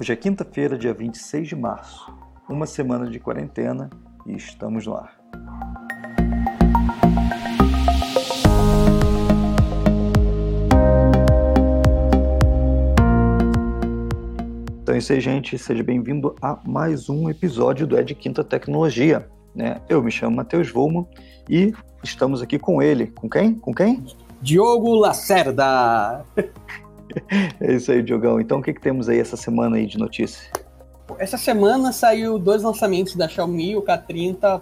Hoje é quinta-feira, dia 26 de março, uma semana de quarentena e estamos no ar. Então é isso aí, gente. Seja bem-vindo a mais um episódio do Ed Quinta Tecnologia. Né? Eu me chamo Matheus Volmo e estamos aqui com ele. Com quem? Com quem? Diogo Lacerda. É isso aí, Diogão. Então, o que, que temos aí essa semana aí de notícia? Essa semana saiu dois lançamentos da Xiaomi, o K30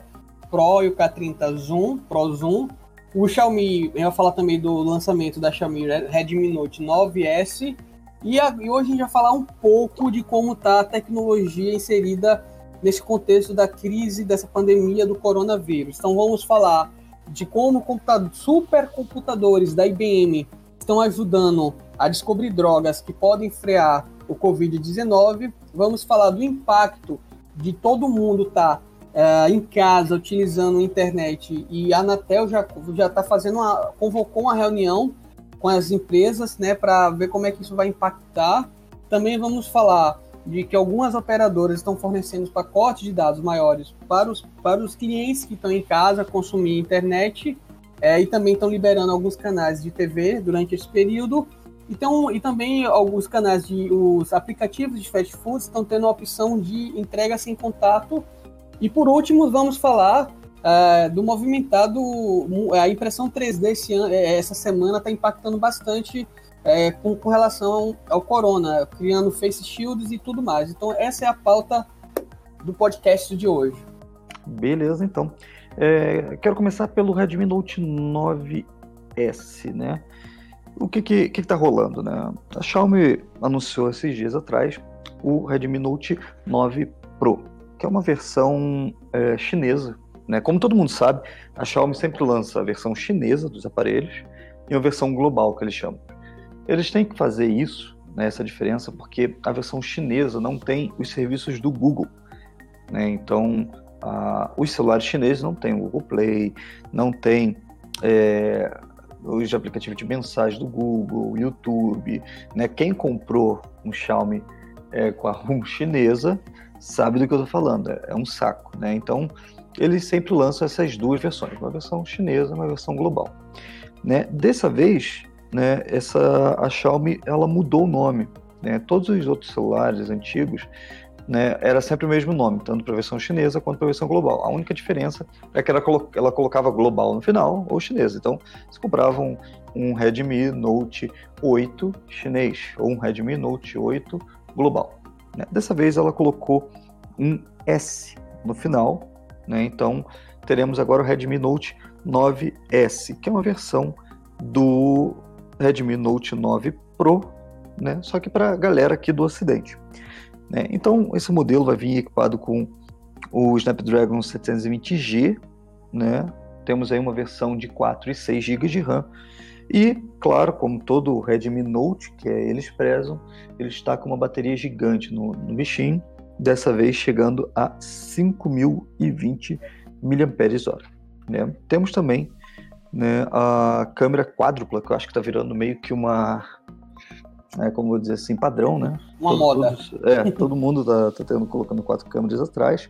Pro e o K30 Zoom, Pro Zoom. O Xiaomi, eu ia falar também do lançamento da Xiaomi Redmi Note 9S. E, a, e hoje a gente vai falar um pouco de como está a tecnologia inserida nesse contexto da crise, dessa pandemia do coronavírus. Então vamos falar de como supercomputadores da IBM estão ajudando a descobrir drogas que podem frear o Covid-19. Vamos falar do impacto de todo mundo estar tá, é, em casa utilizando a internet e a Anatel já já está fazendo uma, convocou uma reunião com as empresas, né, para ver como é que isso vai impactar. Também vamos falar de que algumas operadoras estão fornecendo pacotes de dados maiores para os, para os clientes que estão em casa consumir internet é, e também estão liberando alguns canais de TV durante esse período. Então, e também alguns canais de os aplicativos de fast food estão tendo a opção de entrega sem contato. E por último, vamos falar uh, do movimentado a impressão 3D esse ano, é, essa semana está impactando bastante é, com, com, relação ao, corona, criando face shields e tudo mais. Então essa é a pauta do podcast de hoje. Beleza, então. É, quero começar pelo Redmi Note 9S, né? O que que, que tá rolando, né? A Xiaomi anunciou esses dias atrás o Redmi Note 9 Pro, que é uma versão é, chinesa, né? Como todo mundo sabe, a Xiaomi sempre lança a versão chinesa dos aparelhos e uma versão global, que eles chamam. Eles têm que fazer isso, né, essa diferença, porque a versão chinesa não tem os serviços do Google. Né? Então, ah, os celulares chineses não têm o Google Play, não tem é, os aplicativos de mensagem do Google, YouTube. Né? Quem comprou um Xiaomi é, com a ROM chinesa sabe do que eu estou falando, é, é um saco. Né? Então, eles sempre lançam essas duas versões, uma versão chinesa e uma versão global. Né? Dessa vez, né, essa, a Xiaomi ela mudou o nome. Né? Todos os outros celulares antigos né, era sempre o mesmo nome, tanto para a versão chinesa quanto para a versão global. A única diferença é que ela, ela colocava global no final ou chinesa. Então, você comprava um, um Redmi Note 8 chinês ou um Redmi Note 8 global. Né? Dessa vez ela colocou um S no final, né? então teremos agora o Redmi Note 9S, que é uma versão do Redmi Note 9 Pro, né? só que para a galera aqui do Ocidente. Né? Então, esse modelo vai vir equipado com o Snapdragon 720G, né? temos aí uma versão de 4 e 6 GB de RAM, e, claro, como todo Redmi Note, que é, eles prezam, ele está com uma bateria gigante no, no bichinho, dessa vez chegando a 5.020 mAh. Né? Temos também né, a câmera quádrupla, que eu acho que está virando meio que uma é, como vou dizer assim, padrão, né? Uma todo, moda. Todo, é, todo mundo tá, tá tendo, colocando quatro câmeras atrás,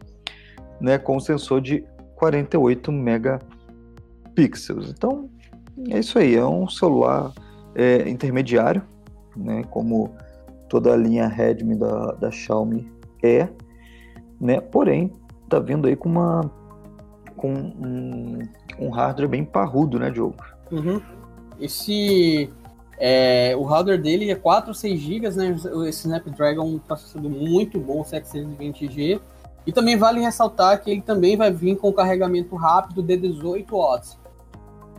né? Com um sensor de 48 megapixels. Então, é isso aí, é um celular é, intermediário, né? Como toda a linha Redmi da, da Xiaomi é, né? Porém, tá vindo aí com uma com um, um hardware bem parrudo, né, Diogo? Uhum. Esse é, o hardware dele é 4 ou 6 GB, né? Esse Snapdragon é um processador muito bom, 720G. E também vale ressaltar que ele também vai vir com carregamento rápido de 18 watts.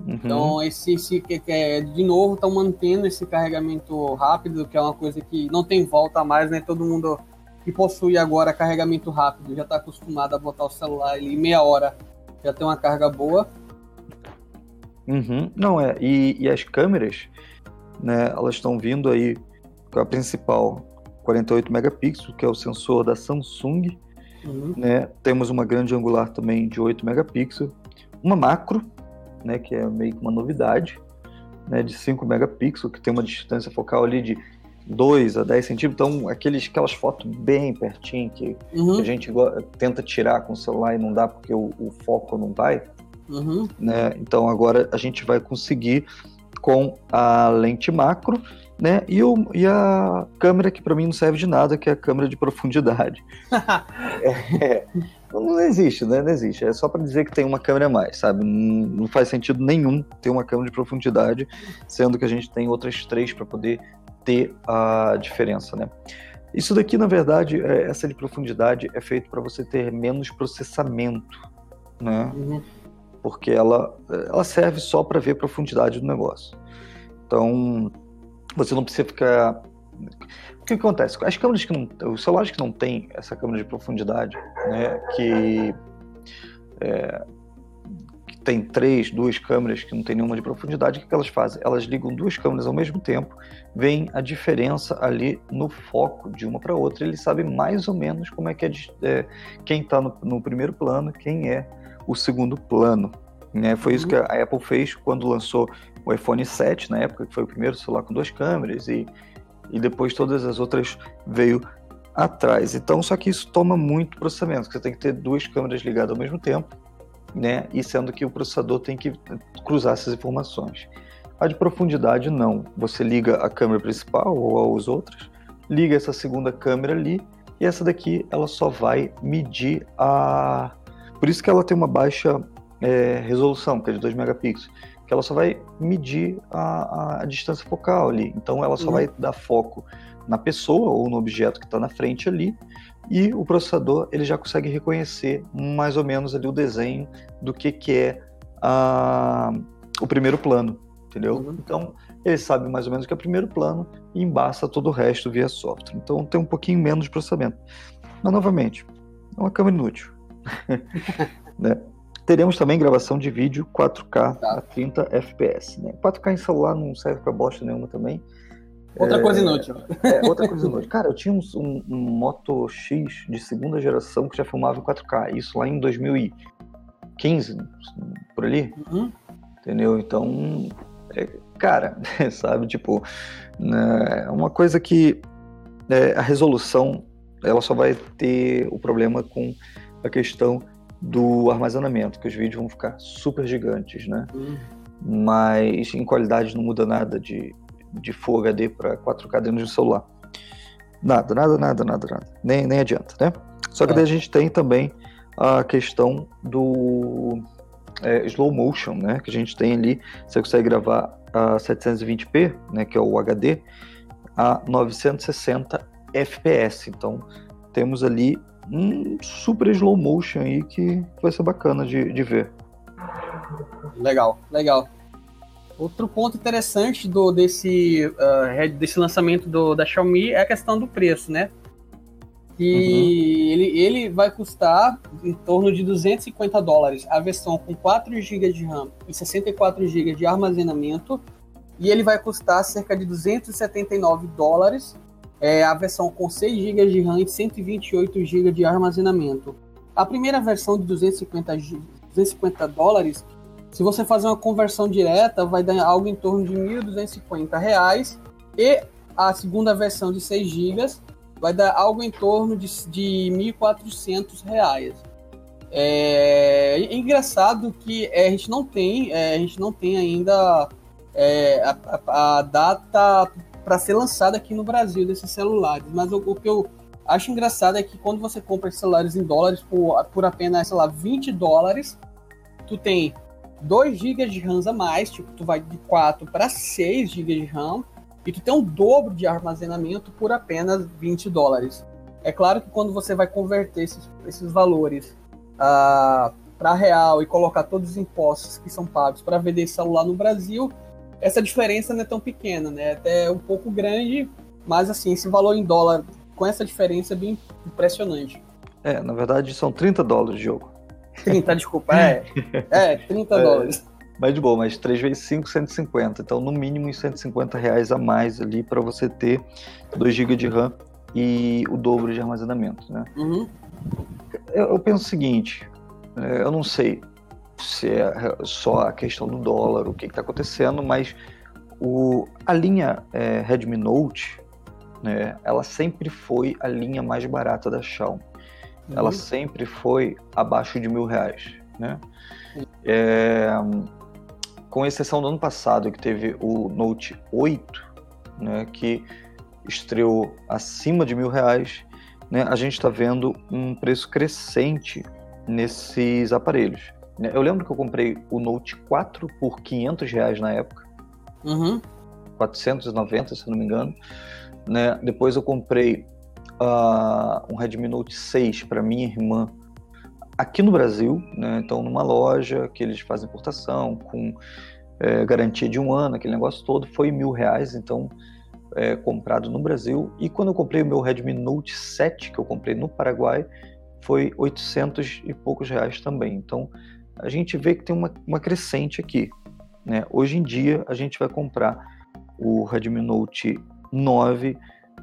Uhum. Então, esse, esse é, de novo, estão mantendo esse carregamento rápido, que é uma coisa que não tem volta mais, né? Todo mundo que possui agora carregamento rápido já está acostumado a botar o celular ali em meia hora, já tem uma carga boa. Uhum. Não, é. E, e as câmeras, né, elas estão vindo aí com a principal 48 megapixels, que é o sensor da Samsung. Uhum. Né? Temos uma grande angular também de 8 megapixels, uma macro, né, que é meio que uma novidade, né, de 5 megapixels, que tem uma distância focal ali de 2 a 10 centímetros, então aqueles, aquelas fotos bem pertinho que, uhum. que a gente tenta tirar com o celular e não dá porque o, o foco não vai. Uhum. Né? Então agora a gente vai conseguir com a lente macro né? E, o, e a câmera que para mim não serve de nada, que é a câmera de profundidade. é, não existe, né? Não existe. É só para dizer que tem uma câmera a mais, sabe? Não, não, faz sentido nenhum ter uma câmera de profundidade, sendo que a gente tem outras três para poder ter a diferença, né? Isso daqui, na verdade, é, essa de profundidade é feito para você ter menos processamento, né? Uhum. Porque ela, ela serve só para ver a profundidade do negócio. Então, você não precisa ficar. O que acontece? As câmeras que não. Os celulares que não tem essa câmera de profundidade, né? Que, é, que tem três, duas câmeras que não tem nenhuma de profundidade, o que elas fazem? Elas ligam duas câmeras ao mesmo tempo, vem a diferença ali no foco de uma para outra. Eles sabem mais ou menos como é que é, é quem está no, no primeiro plano, quem é o segundo plano. Né? Foi isso uhum. que a Apple fez quando lançou o iPhone 7 na época, que foi o primeiro celular com duas câmeras, e, e depois todas as outras veio atrás. Então, só que isso toma muito processamento, você tem que ter duas câmeras ligadas ao mesmo tempo, né? E sendo que o processador tem que cruzar essas informações. A de profundidade, não. Você liga a câmera principal ou as outras, liga essa segunda câmera ali, e essa daqui ela só vai medir a. Por isso que ela tem uma baixa é, resolução, que é de 2 megapixels que ela só vai medir a, a distância focal ali. Então ela só uhum. vai dar foco na pessoa ou no objeto que está na frente ali e o processador ele já consegue reconhecer mais ou menos ali o desenho do que, que é a, o primeiro plano, entendeu? Uhum. Então ele sabe mais ou menos o que é o primeiro plano e embaça todo o resto via software. Então tem um pouquinho menos de processamento. Mas novamente, é uma câmera inútil. né? Teremos também gravação de vídeo 4K tá. a 30 FPS. Né? 4K em celular não serve para bosta nenhuma também. Outra é, coisa inútil. É, outra coisa inútil. Cara, eu tinha um, um, um, Moto X de segunda geração que já filmava em 4K. Isso lá em 2015, por ali. Uhum. Entendeu? Então, é, cara, sabe? Tipo, né, uma coisa que é, a resolução ela só vai ter o problema com a questão do armazenamento, que os vídeos vão ficar super gigantes, né? Uhum. Mas em qualidade não muda nada de, de Full HD para 4K dentro de um celular. Nada, nada, nada, nada, nada. Nem, nem adianta, né? Só que é. daí a gente tem também a questão do é, slow motion, né? Que a gente tem ali, você consegue gravar a 720p, né? Que é o HD, a 960 FPS. Então temos ali um super slow motion aí que vai ser bacana de, de ver. Legal, legal. Outro ponto interessante do, desse, uh, desse lançamento do, da Xiaomi é a questão do preço, né? E uhum. ele, ele vai custar em torno de 250 dólares a versão com 4 GB de RAM e 64 GB de armazenamento. E ele vai custar cerca de 279 dólares é a versão com 6 GB de RAM e 128 GB de armazenamento. A primeira versão de 250, 250 dólares, se você fazer uma conversão direta, vai dar algo em torno de R$ 1.250 e a segunda versão de 6 GB vai dar algo em torno de, de R$ 1.400. É, é engraçado que é, a gente não tem, é, a gente não tem ainda é, a, a, a, data para ser lançado aqui no Brasil desses celulares. Mas o, o, que eu acho engraçado é que quando você compra celulares em dólares por, por apenas, sei lá, 20 dólares, tu tem 2 GB de RAM a mais, tipo, tu vai de 4 para 6 GB de RAM, e tu tem um dobro de armazenamento por apenas 20 dólares. É claro que quando você vai converter esses, esses valores uh, ah, para real e colocar todos os impostos que são pagos para vender celular no Brasil, essa diferença não é tão pequena, né? Até um pouco grande, mas assim, esse valor em dólar com essa diferença é bem impressionante. É, na verdade são 30 dólares de jogo. 30, desculpa, é. É, 30 é, dólares. Mas de boa, mas 3 vezes 5, 150. Então, no mínimo, uns 150 reais a mais ali para você ter 2 GB de RAM e o dobro de armazenamento, né? Uhum. Eu, eu, penso o seguinte, é, eu não sei, se é só a questão do dólar, o que está acontecendo, mas o, a linha é, Redmi Note, né, ela sempre foi a linha mais barata da Xiaomi. Uhum. Ela sempre foi abaixo de mil reais, né? É, com exceção do ano passado, que teve o Note 8, né, que estreou acima de mil reais, né, a gente está vendo um preço crescente nesses aparelhos. Né. Eu lembro que eu comprei o Note 4 por 500 reais na época. Uhum. 490, se não me engano. Né? Depois eu comprei uh, um Redmi Note 6 para minha irmã aqui no Brasil, né? então numa loja que eles fazem importação com é, garantia de um ano, aquele negócio todo, foi mil reais, então é, comprado no Brasil. E quando eu comprei o meu Redmi Note 7, que eu comprei no Paraguai, foi 800 e poucos reais também. Então a gente vê que tem uma, uma crescente aqui. Né? Hoje em dia a gente vai comprar o Redmi Note 9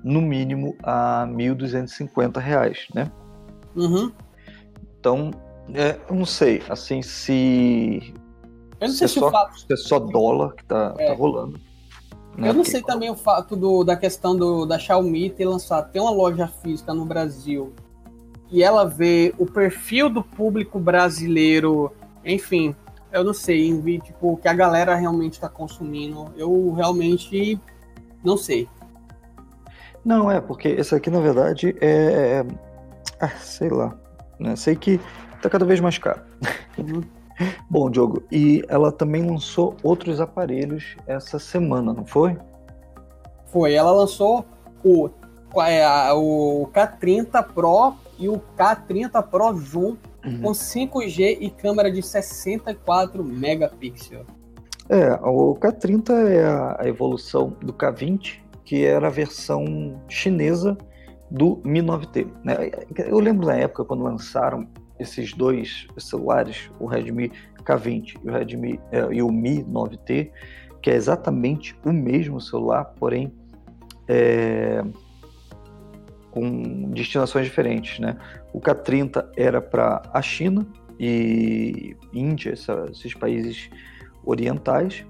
no mínimo a 1.250 reais, né? Uhum. Então, é, eu não sei, assim, se. Eu não sei se, se é só, o fato. se é só dólar que tá, É. tá rolando. né? Eu não Porque- sei também o fato do, da questão do, da Xiaomi ter lançado, ter uma loja física no Brasil e ela vê o perfil do público brasileiro, enfim, eu não sei, em vi, tipo, o que a galera realmente está consumindo. Eu realmente não sei. Não, é, porque esse aqui, na verdade, é. é- Ah, sei lá. Né? Sei que tá cada vez mais caro. Uhum. Bom, Diogo, e ela também lançou outros aparelhos essa semana, não foi? Foi, ela lançou o, é, o K30 Pro e o K30 Pro Zoom com 5G e câmera de 64 megapixels. É, o K30 é a evolução do K20, que era a versão chinesa do Mi 9T. né? Eu lembro na época quando lançaram esses dois celulares, o Redmi K20 e o Redmi eh, e o Mi 9T, que é exatamente o mesmo celular, porém é, com destinações diferentes, né? O K30 era para a China e Índia, esses países orientais,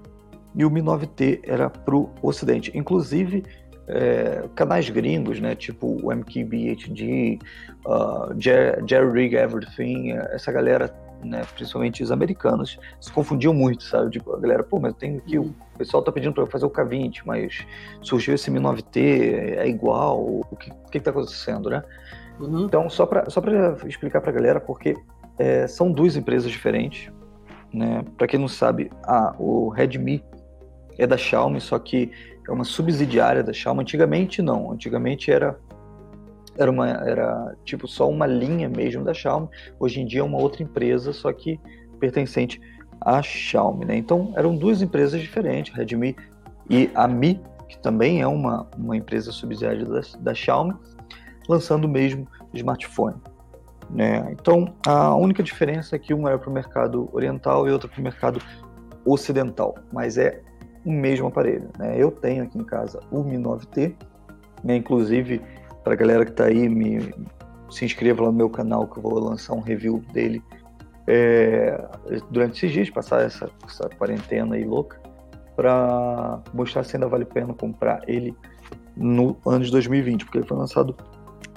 e o Mi 9T era para o Ocidente. Inclusive, é, canais gringos, né, tipo o MKBHD, uh, Jer- Jerry Rig Everything, essa galera, né, principalmente os americanos, se confundiam muito, sabe? Tipo, a galera, pô, mas tenho aqui, o pessoal tá pedindo para eu fazer o K20, mas surgiu esse Mi 9T, é igual, o que, o que que tá acontecendo, né? Uhum. Então, só para só pra explicar para a galera, porque é, são duas empresas diferentes. Né? Para quem não sabe, ah, o Redmi é da Xiaomi, só que é uma subsidiária da Xiaomi. Antigamente, não. Antigamente era, era, uma, era tipo só uma linha mesmo da Xiaomi. Hoje em dia é uma outra empresa, só que pertencente à Xiaomi. Né? Então, eram duas empresas diferentes, a Redmi e a Mi, que também é uma, uma empresa subsidiária da, da Xiaomi lançando o mesmo smartphone. Né? Então, a única diferença é que um era para o mercado oriental e outro para o mercado ocidental, mas é o mesmo aparelho. Né? Eu tenho aqui em casa o Mi 9T, né? inclusive para a galera que está aí, me, se inscreva lá no meu canal que eu vou lançar um review dele é, durante esses dias, passar essa, essa quarentena aí louca, para mostrar se ainda vale a pena comprar ele no ano de 2020, porque ele foi lançado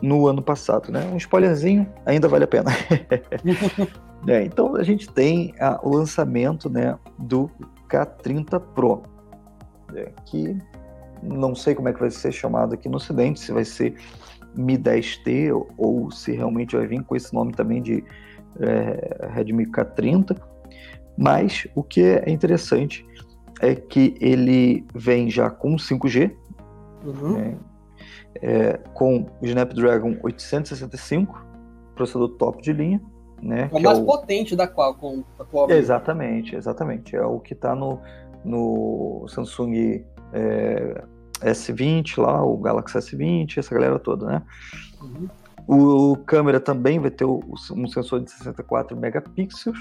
no ano passado, né? Um spoilerzinho ainda vale a pena. É, então a gente tem ah, o lançamento né, do K30 Pro, né, que não sei como é que vai ser chamado aqui no Ocidente, se vai ser Mi 10T ou, ou se realmente vai vir com esse nome também de é, Redmi K30. Mas o que é interessante é que ele vem já com 5G, Uhum. né, é, com o Snapdragon 865, processador top de linha, né? É o que mais é o- potente da Qualcomm atualmente. Exatamente, exatamente. É o que está no, no Samsung é, S20 lá, o Galaxy S20, essa galera toda, né? Uhum. O, câmera também vai ter o- um sensor de 64 megapixels,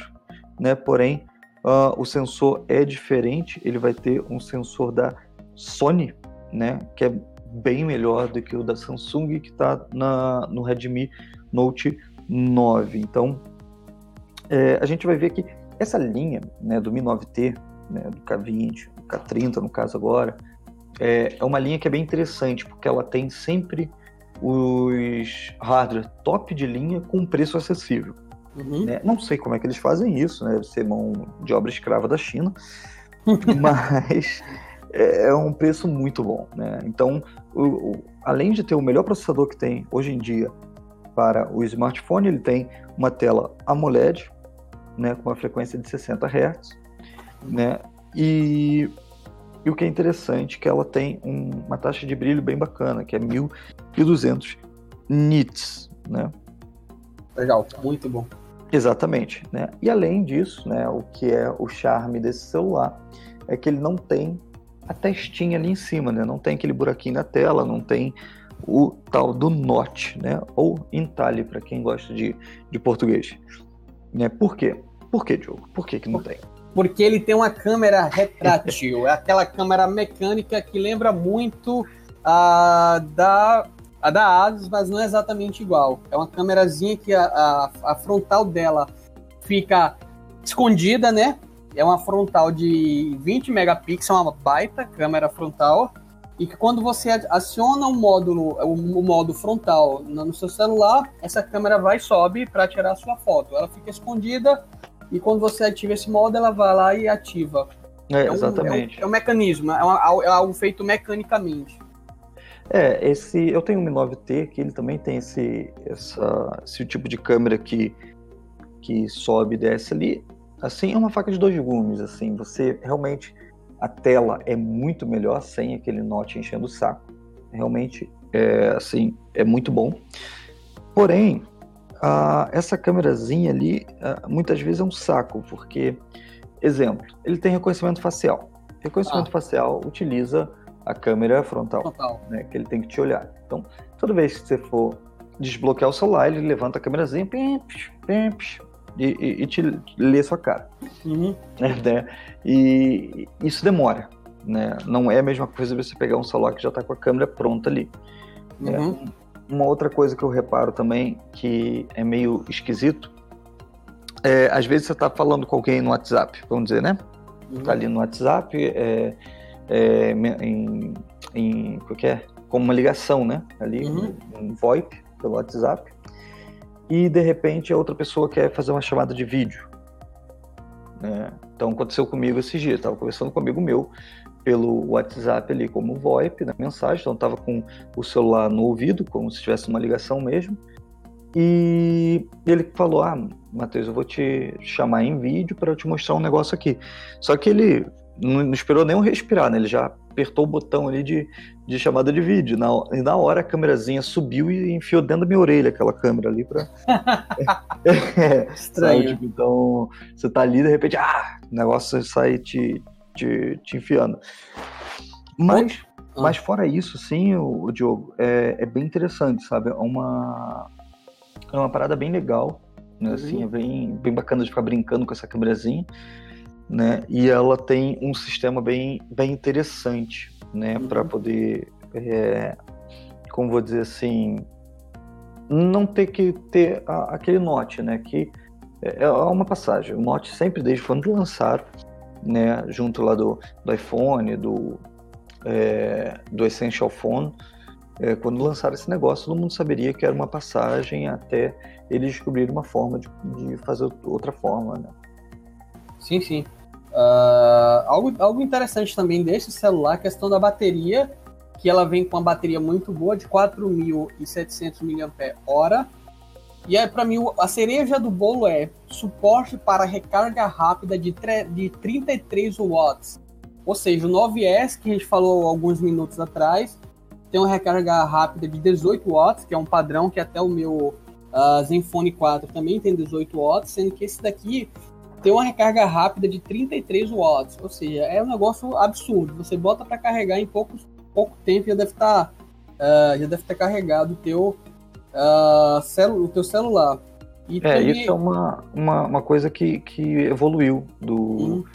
né? Porém, ah, o sensor é diferente, ele vai ter um sensor da Sony, né? Que é bem melhor do que o da Samsung que está no Redmi Note 9. Então, é, a gente vai ver que essa linha né, do Mi 9T, né, do K20, do K30 no caso agora, é, é uma linha que é bem interessante, porque ela tem sempre os hardware top de linha com preço acessível. Uhum. Né? Não sei como é que eles fazem isso, né? Deve ser mão de obra escrava da China, mas é, é um preço muito bom. Né? Então, o, o, além de ter o melhor processador que tem hoje em dia para o smartphone, ele tem uma tela AMOLED, né, com uma frequência de 60 Hz, né, e, e o que é interessante é que ela tem um, uma taxa de brilho bem bacana, que é 1200 nits, né. Legal, muito bom. Exatamente, né? E além disso, né, o que é o charme desse celular é que ele não tem a testinha ali em cima, né? Não tem aquele buraquinho na tela, não tem o tal do notch, né? Ou entalhe para quem gosta de, de português. Né? Por quê? Por que, Diogo? Por que, que não tem? Porque ele tem uma câmera retrátil, é aquela câmera mecânica que lembra muito a da, a da Asus, mas não é exatamente igual. É uma câmerazinha que a, a, a frontal dela fica escondida, né? É uma frontal de 20 megapixels, uma baita câmera frontal. E que quando você aciona o módulo, o modo frontal no seu celular, essa câmera vai e sobe para tirar a sua foto. Ela fica escondida e quando você ativa esse modo, ela vai lá e ativa. É, é um, exatamente. É um, é um, mecanismo, é, uma, é algo feito mecanicamente. É, esse eu tenho um Mi 9T que ele também tem esse, essa, esse tipo de câmera que, que sobe e desce ali. Assim, é uma faca de dois gumes, assim, você realmente a tela é muito melhor sem aquele note enchendo o saco. Realmente, é, assim, é muito bom. Porém, a, essa câmerazinha ali, a, muitas vezes é um saco, porque, exemplo, ele tem reconhecimento facial. Reconhecimento ah. facial utiliza a câmera frontal, frontal. Né, que ele tem que te olhar. Então, toda vez que você for desbloquear o celular, ele levanta a câmerazinha, pimps, pimps, e, e, e te lê sua cara. Uhum. Né? E isso demora. Né? Não é a mesma coisa você pegar um celular que já está com a câmera pronta ali. Uhum. É, uma outra coisa que eu reparo também, que é meio esquisito, é, às vezes você está falando com alguém no WhatsApp, vamos dizer, né? Uhum. Tá ali no WhatsApp, é, é, em, em, o que é? como uma ligação, né? Ali, uhum. um VoIP pelo WhatsApp e de repente a outra pessoa quer fazer uma chamada de vídeo. Né? Então aconteceu comigo esse dia, estava conversando com um amigo meu pelo WhatsApp ali como VoIP na mensagem, então estava com o celular no ouvido, como se tivesse uma ligação mesmo. E ele falou: Ah, Matheus, eu vou te chamar em vídeo para eu te mostrar um negócio aqui. Só que ele não, esperou nem eu respirar, né? Ele já apertou o botão ali de, de chamada de vídeo. Na, e na hora a câmerazinha subiu e enfiou dentro da minha orelha aquela câmera ali pra. é, Estranho. Tipo, então, você tá ali de repente, ah, o negócio sai te, te, te enfiando. Mas, ah. mas fora isso, sim, o, o Diogo, é, é bem interessante, sabe? É uma, é uma parada bem legal. Né? Assim, uhum. é bem, bem bacana de ficar brincando com essa câmerazinha né? E ela tem um sistema bem, bem interessante, né? Uhum. Para poder, é, como vou dizer assim, não ter que ter a, aquele note, né? Que é, é uma passagem. O note sempre desde quando lançaram, né? Junto lá do, do iPhone, do é, do Essential Phone, é, quando lançaram esse negócio, todo mundo saberia que era uma passagem até eles descobrirem uma forma de, de fazer outra forma, né? Sim, sim. Uh, algo, algo interessante também desse celular, a questão da bateria, que ela vem com uma bateria muito boa, de 4.700 mAh. E aí, para mim, a cereja do bolo é suporte para recarga rápida de, de 33 watts. Ou seja, o 9S, que a gente falou alguns minutos atrás, tem uma recarga rápida de 18 watts, que é um padrão que até o meu uh, Zenfone 4 também tem 18 watts, sendo que esse daqui tem uma recarga rápida de 33 watts, ou seja, é um negócio absurdo. Você bota para carregar em pouco, pouco tempo já deve estar tá, uh, já deve ter carregado o teu, celu, o teu celular. E é, também... isso é uma, uma, uma, coisa que, que evoluiu do,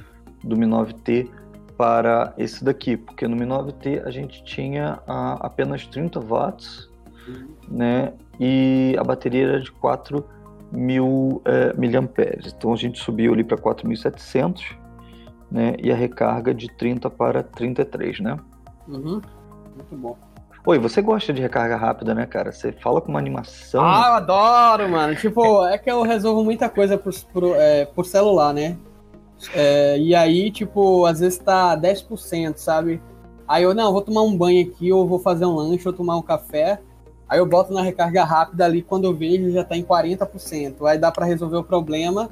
do Mi 9T para esse daqui, porque no Mi 9T a gente tinha uh, apenas 30 watts, né, e a bateria era de 4 mil é, miliamperes. Então a gente subiu ali para 4.700, né? E a recarga de 30 para 33, né? Uhum. Muito bom. Oi, você gosta de recarga rápida, né, cara? Você fala com uma animação. Ah, eu adoro, mano. Tipo, é que eu resolvo muita coisa por, por, é, por celular, né? É, e aí, tipo, às vezes tá 10%, sabe? Aí eu, não, vou tomar um banho aqui, ou vou fazer um lanche, ou tomar um café. Aí eu boto na recarga rápida ali, quando eu vejo já tá em 40%. Aí dá para resolver o problema.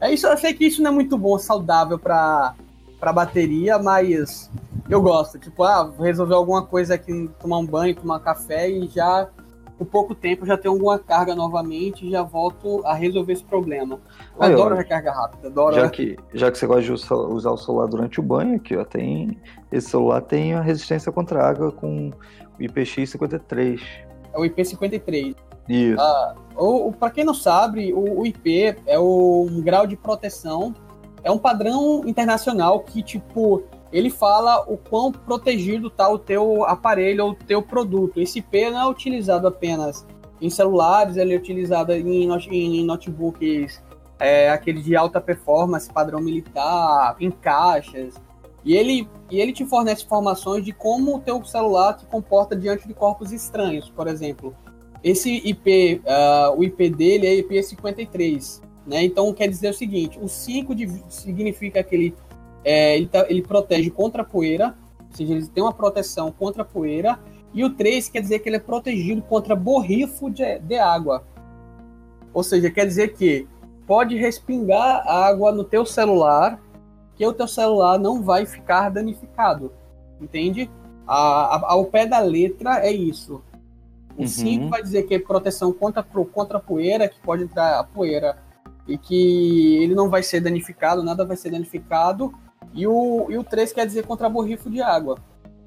É isso, eu sei que isso não é muito bom, saudável pra, pra bateria, mas eu gosto. Tipo, ah, vou resolver alguma coisa aqui, tomar um banho, tomar café e já, por pouco tempo, já tenho alguma carga novamente e já volto a resolver esse problema. Aí, adoro ó, recarga rápida, adoro. Já que, já que você gosta de usa- usar o celular durante o banho, aqui, ó, tem. Esse celular tem a resistência contra água com o IPX53. É o IP53. Isso. Ah, o, o, para quem não sabe, o, o IP é o, um grau de proteção, é um padrão internacional que, tipo, ele fala o quão protegido tá o teu aparelho ou o teu produto. Esse IP não é utilizado apenas em celulares, ele é utilizado em, em notebooks, é, aquele de alta performance, padrão militar, em caixas. E ele, e ele te fornece informações de como o teu celular se comporta diante de corpos estranhos, por exemplo. Esse IP, ah, o IP dele é IP53, né? Então quer dizer o seguinte: o 5 de- significa que ele, é, ele, tá- ele protege contra a poeira, ou seja, ele tem uma proteção contra a poeira, e o 3 quer dizer que ele é protegido contra borrifo de, de água. Ou seja, quer dizer que pode respingar água no teu celular, que o teu celular não vai ficar danificado, entende? A, a- ao pé da letra é isso. O Uhum. 5 vai dizer que é proteção contra, contra a poeira, que pode entrar a poeira e que ele não vai ser danificado, nada vai ser danificado. E o, e o 3 quer dizer contra borrifo de água.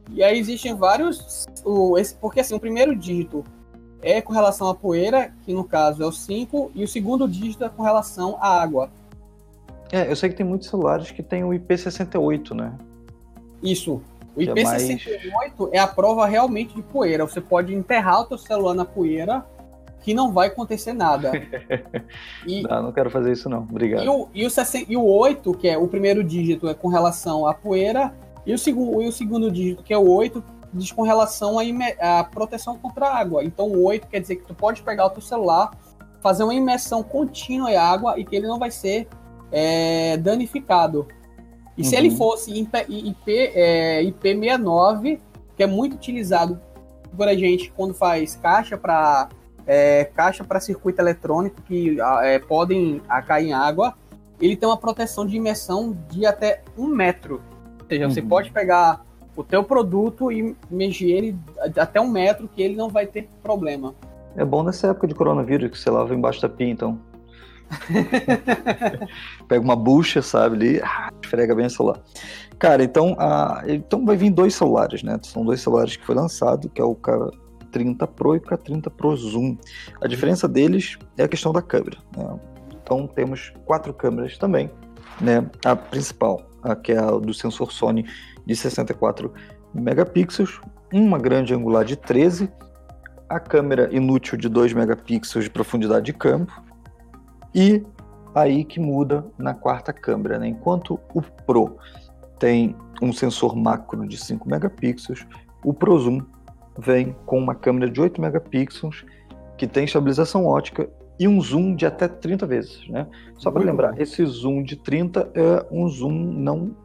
E aí existem vários. O, esse, porque assim, o primeiro dígito é com relação à poeira, que no caso é o 5, e o segundo dígito é com relação à água. É, eu sei que tem muitos celulares que tem o IP68, né? Isso. O Que é IP68 é a prova realmente de poeira. Você pode enterrar o teu celular na poeira que não vai acontecer nada. E, Não, não quero fazer isso não. Obrigado. e, o, e, o 60 e o 8, que é o primeiro dígito, é com relação à poeira, e o, segundo, e o segundo dígito, que é o 8, diz com relação à, proteção contra a água. Então o 8 quer dizer que tu pode pegar o teu celular, fazer uma imersão contínua em água e que ele não vai ser é, danificado. E se Uhum. ele fosse IP, IP, é, IP69, que é muito utilizado por a gente quando faz caixa para caixa para circuito eletrônico que ah, é, podem ah, cair em água, ele tem uma proteção de imersão de até um metro. Ou seja, você Uhum. pode pegar o teu produto e mexer ele até um metro que ele não vai ter problema. É bom nessa época de coronavírus que você lava embaixo da pia, então. Pega uma bucha, sabe, ali, ah, esfrega bem o celular. Cara, então, a, então vai vir dois celulares, né? São dois celulares que foi lançado, que é o K30 Pro e o K30 Pro Zoom. A diferença deles é a questão da câmera. né? Então temos quatro câmeras também, né? A principal, a que é a do sensor Sony de 64 megapixels, uma grande angular de 13, a câmera inútil de 2 megapixels de profundidade de campo e aí que muda na quarta câmera, né? Enquanto o Pro tem um sensor macro de 5 megapixels, o Pro Zoom vem com uma câmera de 8 megapixels que tem estabilização ótica e um zoom de até 30 vezes, né? Só para lembrar, esse zoom de 30 é um zoom não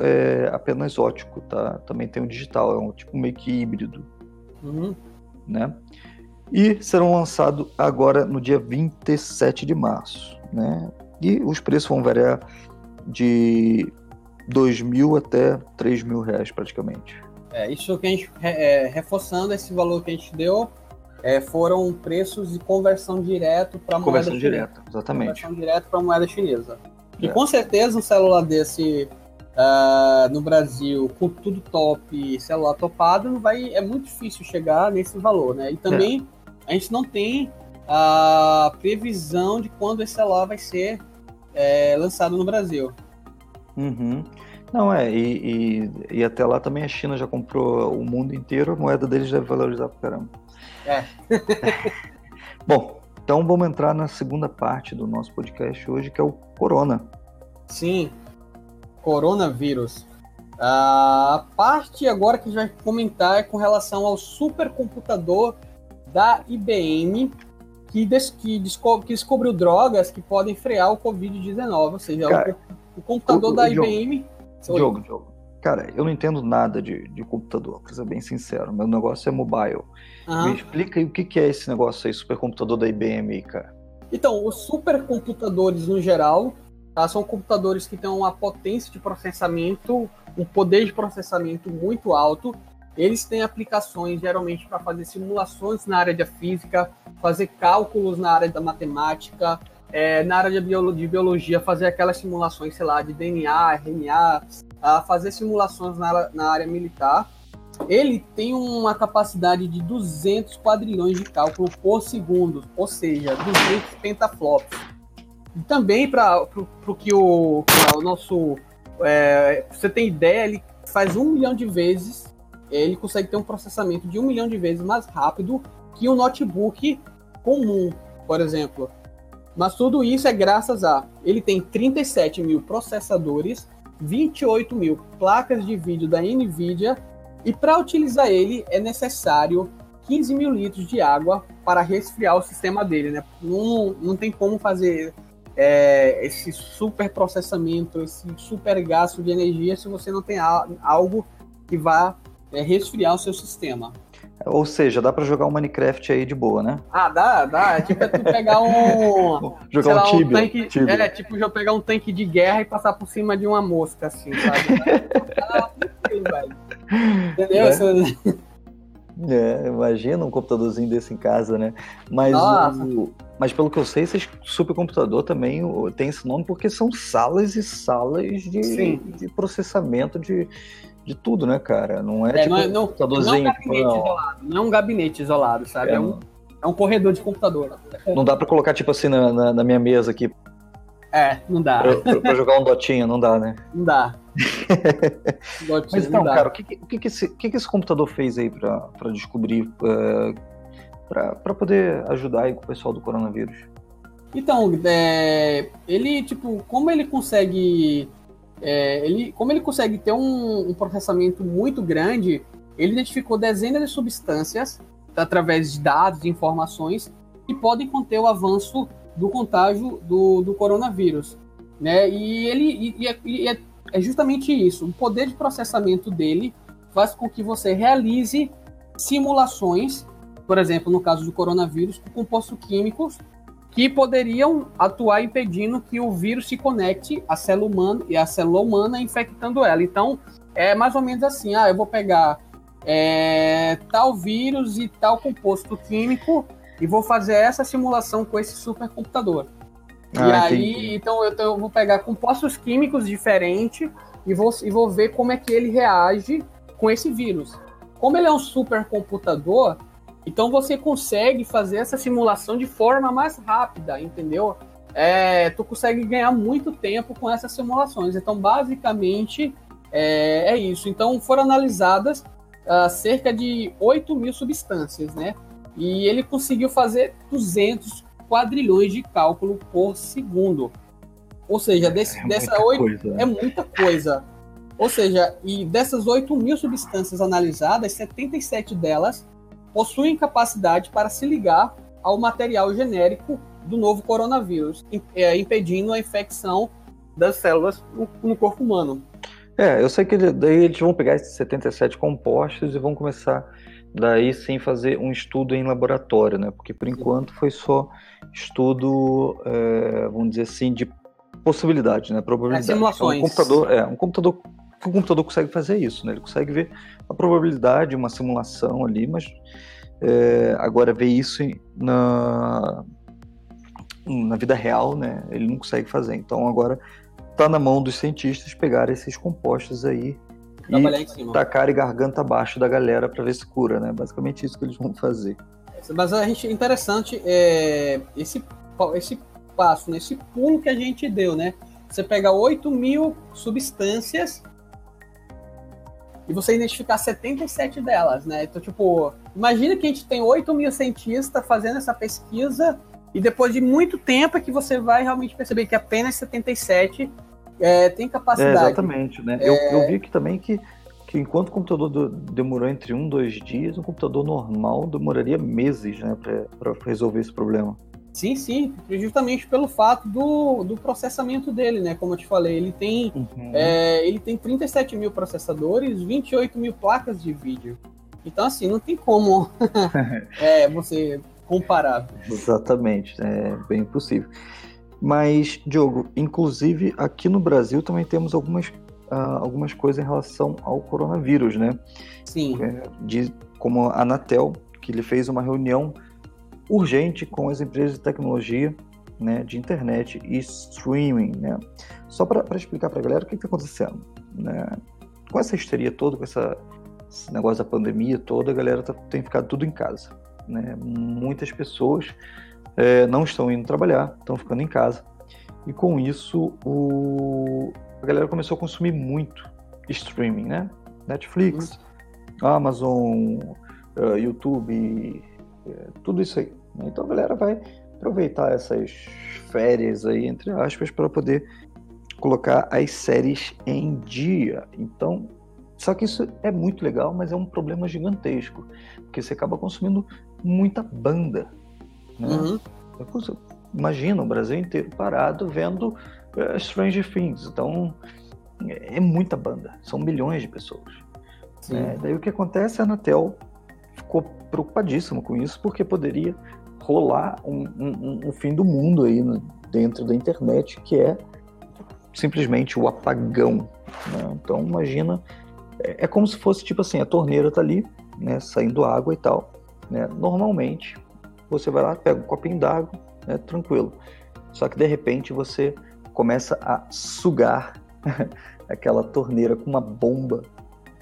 é, apenas ótico, tá? Também tem o digital, é um tipo meio que híbrido Uhum. né? E serão lançados agora no dia 27 de março, né? E os preços vão variar de 2 mil até 3 mil reais praticamente. É, isso que a gente, é, reforçando esse valor que a gente deu, é, foram preços de conversão direto para moeda Conversão direta, exatamente. Conversão direto para moeda chinesa. E É. com certeza um celular desse ah, no Brasil, com tudo top, celular topado, vai, é muito difícil chegar nesse valor, né? E também a gente não tem a previsão de quando esse celular vai ser é, lançado no Brasil. Uhum. Não, é, e, e, e até lá também a China já comprou o mundo inteiro, a moeda deles deve valorizar pra caramba. É. Bom, então vamos entrar na segunda parte do nosso podcast hoje, que é o Corona. Sim, coronavírus. A parte agora que a gente vai comentar é com relação ao supercomputador da IBM, que, des que, desco que descobriu drogas que podem frear o Covid-19. Ou seja, Cara, o, o, computador o, da IBM. Jogo, jogo. Cara, eu não entendo nada de, de computador, pra ser bem sincero. Meu negócio é mobile. Uhum. Me explica aí o que, que é esse negócio aí, supercomputador da IBM, cara. Então, os supercomputadores no geral tá, são computadores que têm uma potência de processamento, um poder de processamento muito alto. Eles têm aplicações geralmente para fazer simulações na área da física, fazer cálculos na área da matemática, é, na área de, biolo de, biologia, fazer aquelas simulações, sei lá, de DNA, RNA, a fazer simulações na, na área militar. Ele tem uma capacidade de 200 quadrilhões de cálculo por segundo, ou seja, 200 pentaflops. E também para o que o, o nosso. É, você tem ideia, ele faz um milhão de vezes, ele consegue ter um processamento de um milhão de vezes mais rápido que um notebook comum, por exemplo. Mas tudo isso é graças a. Ele tem 37 mil processadores, 28 mil placas de vídeo da NVIDIA, e para utilizar ele é necessário 15 mil litros de água para resfriar o sistema dele, né? Não, não tem como fazer é, esse super processamento, esse super gasto de energia se você não tem algo que vá é, resfriar o seu sistema. Ou seja, dá para jogar um Minecraft aí de boa, né? Ah, dá, dá. É tipo é tu pegar um. jogar um, tibia, um tanque. Tibia. É, tipo eu pegar um tanque de guerra e passar por cima de uma mosca, assim, sabe? ah. Entendeu? É. é, imagina um computadorzinho desse em casa, né? Mas, o, mas pelo que eu sei, esse supercomputador também tem esse nome porque são salas e salas de, de processamento de, de tudo, né, cara? Não é, é tipo não é, não, computadorzinho. Não é um gabinete não. isolado, não é um gabinete isolado, sabe? É, é um, é um corredor de computador. Não dá para colocar, tipo assim, na, na, na, minha mesa aqui. É, não dá. Pra, pra jogar um dotinho, não dá, né? Não dá. dotinho, Mas então, cara, o que, que, que, esse, que, que esse computador fez aí para descobrir, eh, para poder ajudar aí com o pessoal do coronavírus? Então, é, ele, tipo, como ele consegue é, ele, como ele consegue ter um, um, processamento muito grande, ele identificou dezenas de substâncias através de dados, de informações que podem conter o avanço do contágio do, do coronavírus, né? E ele e, e, é, é, é justamente isso. O poder de processamento dele faz com que você realize simulações, por exemplo, no caso do coronavírus, com compostos químicos que poderiam atuar impedindo que o vírus se conecte à célula humana e à célula humana infectando ela. Então, é mais ou menos assim, ah, eu vou pegar é, tal vírus e tal composto químico e vou fazer essa simulação com esse supercomputador. Ah, e aí, entendi. então eu, eu, vou pegar compostos químicos diferentes e vou, e vou ver como é que ele reage com esse vírus. Como ele é um supercomputador, então você consegue fazer essa simulação de forma mais rápida, entendeu? É, tu consegue ganhar muito tempo com essas simulações. Então, basicamente, é, é isso. Então, foram analisadas uh, cerca de 8 mil substâncias, né? E ele conseguiu fazer 200 quadrilhões de cálculo por segundo. Ou seja, desse, é dessa 8 coisa. É muita coisa. Ou seja, e dessas 8 mil substâncias analisadas, 77 delas possuem capacidade para se ligar ao material genérico do novo coronavírus, é, impedindo a infecção das células no, corpo humano. É, eu sei que daí eles vão pegar esses 77 compostos e vão começar daí sim fazer um estudo em laboratório, né? Porque por enquanto foi só estudo, é, vamos dizer assim, de possibilidade, né? Probabilidade. É, simulações. Então, um computador, é, um computador, o computador consegue fazer isso, né? Ele consegue ver a probabilidade, uma simulação ali, mas é, agora ver isso na, na vida real, né? Ele não consegue fazer. Então agora está na mão dos cientistas pegar esses compostos aí e tacar e garganta abaixo da galera para ver se cura, né? Basicamente isso que eles vão fazer. Mas a gente interessante é esse esse passo, né? esse pulo que a gente deu, né? Você pega 8 mil substâncias e você identificar 77 delas, né? Então, tipo, imagina que a gente tem 8 mil cientistas fazendo essa pesquisa e depois de muito tempo é que você vai realmente perceber que apenas 77 é, tem capacidade. É, exatamente, né? É... Eu, eu vi aqui também que, que enquanto o computador demorou entre um dois dias, um computador normal demoraria meses, né, para resolver esse problema. Sim, sim, justamente pelo fato do, do processamento dele, né? Como eu te falei, ele tem, uhum. é, ele tem 37 mil processadores, 28 mil placas de vídeo. Então, assim, não tem como é, você comparar. Exatamente, é bem impossível. Mas, Diogo, inclusive aqui no Brasil também temos algumas, uh, algumas coisas em relação ao coronavírus, né? Sim. É, de, como a Anatel, que ele fez uma reunião urgente com as empresas de tecnologia, né, de internet e streaming, né? Só para explicar para a galera o que está acontecendo, né? Com essa histeria toda, com essa, esse negócio da pandemia toda, a galera tá, tem ficado tudo em casa, né? Muitas pessoas é, não estão indo trabalhar, estão ficando em casa. E com isso, o... a galera começou a consumir muito streaming, né? Netflix, uhum. Amazon, uh, YouTube, tudo isso aí. Então a galera vai aproveitar essas férias aí, entre aspas, para poder colocar as séries em dia. Então, só que isso é muito legal, mas é um problema gigantesco, porque você acaba consumindo muita banda. Né? Uhum. Imagina o Brasil inteiro parado vendo uh, Stranger Things. Então, é muita banda, são milhões de pessoas. Né? Daí o que acontece, a Anatel preocupadíssimo com isso, porque poderia rolar um, um, um fim do mundo aí no, dentro da internet, que é simplesmente o apagão. Né? Então, imagina, é, é, como se fosse tipo assim: a torneira tá ali, né, saindo água e tal. Né? Normalmente, você vai lá, pega um copinho d'água, né, tranquilo. Só que de repente você começa a sugar aquela torneira com uma bomba,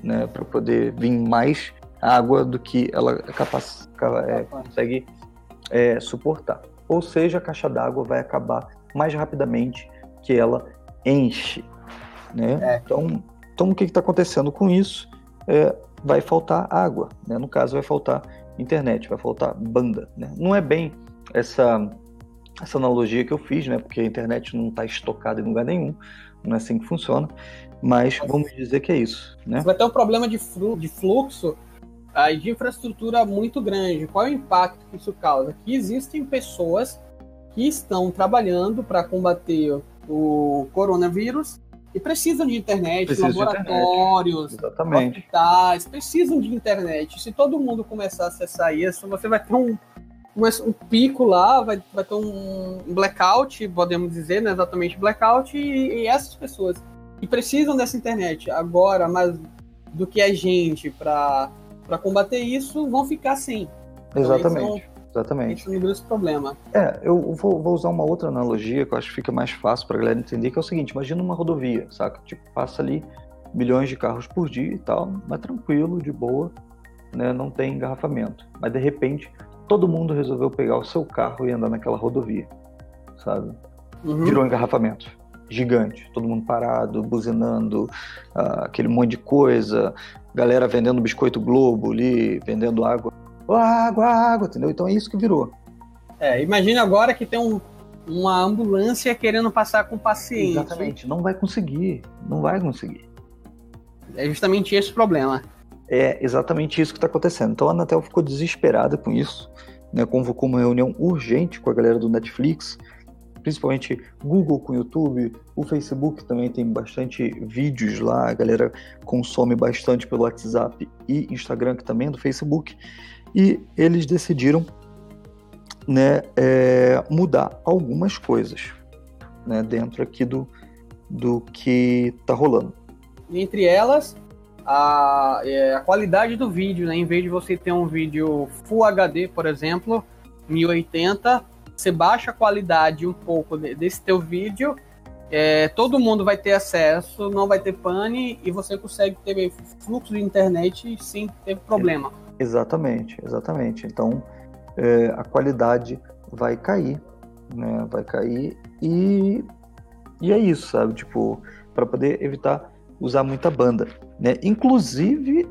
né, para poder vir mais água do que ela é capaz, é, consegue é, suportar. Ou seja, a caixa d'água vai acabar mais rapidamente que ela enche. Né? É. Então, então, o que está acontecendo com isso? É, vai faltar água. Né? No caso, vai faltar internet, vai faltar banda. Né? Não é bem essa, essa analogia que eu fiz, né? porque a internet não está estocada em lugar nenhum, não é assim que funciona, mas vamos dizer que é isso. Né? Vai ter um problema de, de fluxo uh, de infraestrutura muito grande. Qual é o impacto que isso causa? Que existem pessoas que estão trabalhando para combater o coronavírus e precisam de internet, Precisa laboratórios, internet. hospitais, precisam de internet. Se todo mundo começar a acessar isso, você vai ter um, um, um pico lá, vai, vai ter um blackout, podemos dizer, né, exatamente blackout, e, e essas pessoas que precisam dessa internet agora, mais do que a gente, para para combater isso, vão ficar sem. Exatamente. Então, Exatamente. Esse é um grande problema. É, eu vou, vou, usar uma outra analogia que eu acho que fica mais fácil para a galera entender, que é o seguinte: imagina uma rodovia, saca? Tipo, passa ali milhões de carros por dia e tal, mas tranquilo, de boa, né? Não tem engarrafamento. Mas de repente, todo mundo resolveu pegar o seu carro e andar naquela rodovia, sabe? Uhum. Virou engarrafamento gigante, todo mundo parado, buzinando, uh, aquele monte de coisa, galera vendendo biscoito Globo ali, vendendo água. Oh, água, água, entendeu? Então é isso que virou. É, imagina agora que tem um, uma ambulância querendo passar com o paciente. Exatamente, não vai conseguir, não vai conseguir. É justamente esse o problema. É exatamente isso que está acontecendo. Então a Anatel ficou desesperada com isso, né, convocou uma reunião urgente com a galera do Netflix, principalmente Google com YouTube, o Facebook também tem bastante vídeos lá, a galera consome bastante pelo WhatsApp e Instagram, que também é do Facebook, e eles decidiram né, é, mudar algumas coisas né, dentro aqui do, do que está rolando. Entre elas, a, é, a qualidade do vídeo, né? em vez de você ter um vídeo Full HD, por exemplo, 1080, você baixa a qualidade um pouco desse teu vídeo, é, todo mundo vai ter acesso, não vai ter pane e você consegue ter fluxo de internet sem ter problema. Exatamente, exatamente. Então é, a qualidade vai cair, né? Vai cair e e é isso, sabe? Tipo, para poder evitar usar muita banda, né? Inclusive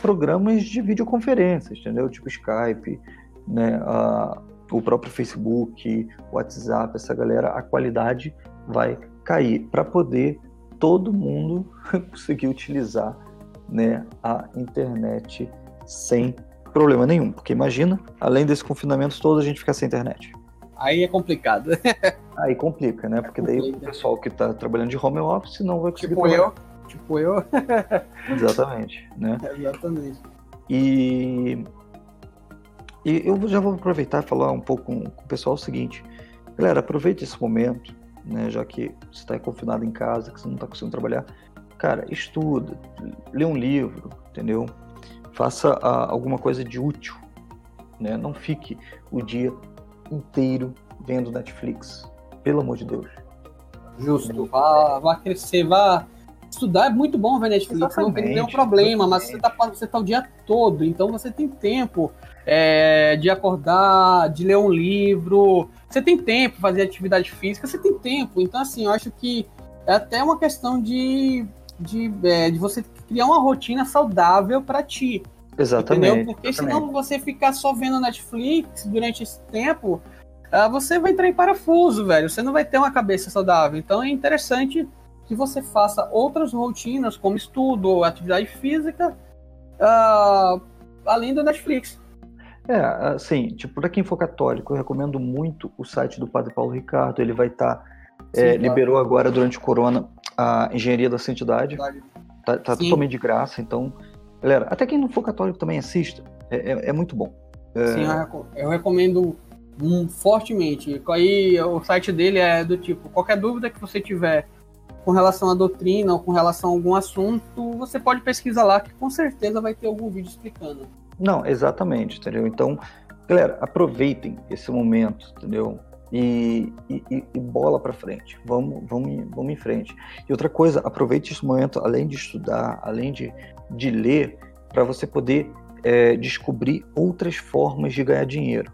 programas de videoconferências, entendeu? Tipo Skype, né? A, o próprio Facebook, WhatsApp, essa galera, a qualidade vai cair para poder todo mundo conseguir utilizar né, a internet sem problema nenhum. Porque imagina, além desse confinamento todo, a gente ficar sem internet. Aí é complicado. Aí complica, né? Porque daí o pessoal que está trabalhando de home office não vai conseguir. Tipo eu. Tipo eu. Exatamente, né? Exatamente. E, e eu já vou aproveitar e falar um pouco com, com o pessoal o seguinte. Galera, aproveite esse momento, né? Já que você está confinado em casa, que você não está conseguindo trabalhar. Cara, estuda, lê um livro, entendeu? Faça a, ah, alguma coisa de útil, né? Não fique o dia inteiro vendo Netflix. Pelo amor de Deus. Justo. Vá, vá crescer, vá. Estudar é muito bom ver Netflix, Exatamente. não tem nenhum problema, mas você tá, você tá o dia todo, então você tem tempo é, de acordar, de ler um livro, você tem tempo fazer atividade física, você tem tempo. Então, assim, eu acho que é até uma questão de, de, é, de você criar uma rotina saudável para ti. Exatamente. Entendeu? Porque exatamente. senão você ficar só vendo Netflix durante esse tempo, uh, você vai entrar em parafuso, velho. Você não vai ter uma cabeça saudável. Então é interessante que você faça outras rotinas, como estudo ou atividade física, uh, além do Netflix. É, assim, tipo, para quem for católico, eu recomendo muito o site do Padre Paulo Ricardo. Ele vai estar. Tá, é, claro. Liberou agora durante o Corona a Engenharia da Santidade. Tá, tá totalmente de graça, então Galera, até quem não for católico também assista. É, é, é muito bom. É... Sim, eu recomendo um, fortemente. Aí o site dele é do tipo, qualquer dúvida que você tiver com relação à doutrina ou com relação a algum assunto, você pode pesquisar lá que com certeza vai ter algum vídeo explicando. Não, exatamente, entendeu? Então, galera, aproveitem esse momento, entendeu? E, e, e bola para frente. Vamos, vamos, vamos em frente. E outra coisa, aproveite esse momento, além de estudar, além de, de ler, para você poder é, descobrir outras formas de ganhar dinheiro.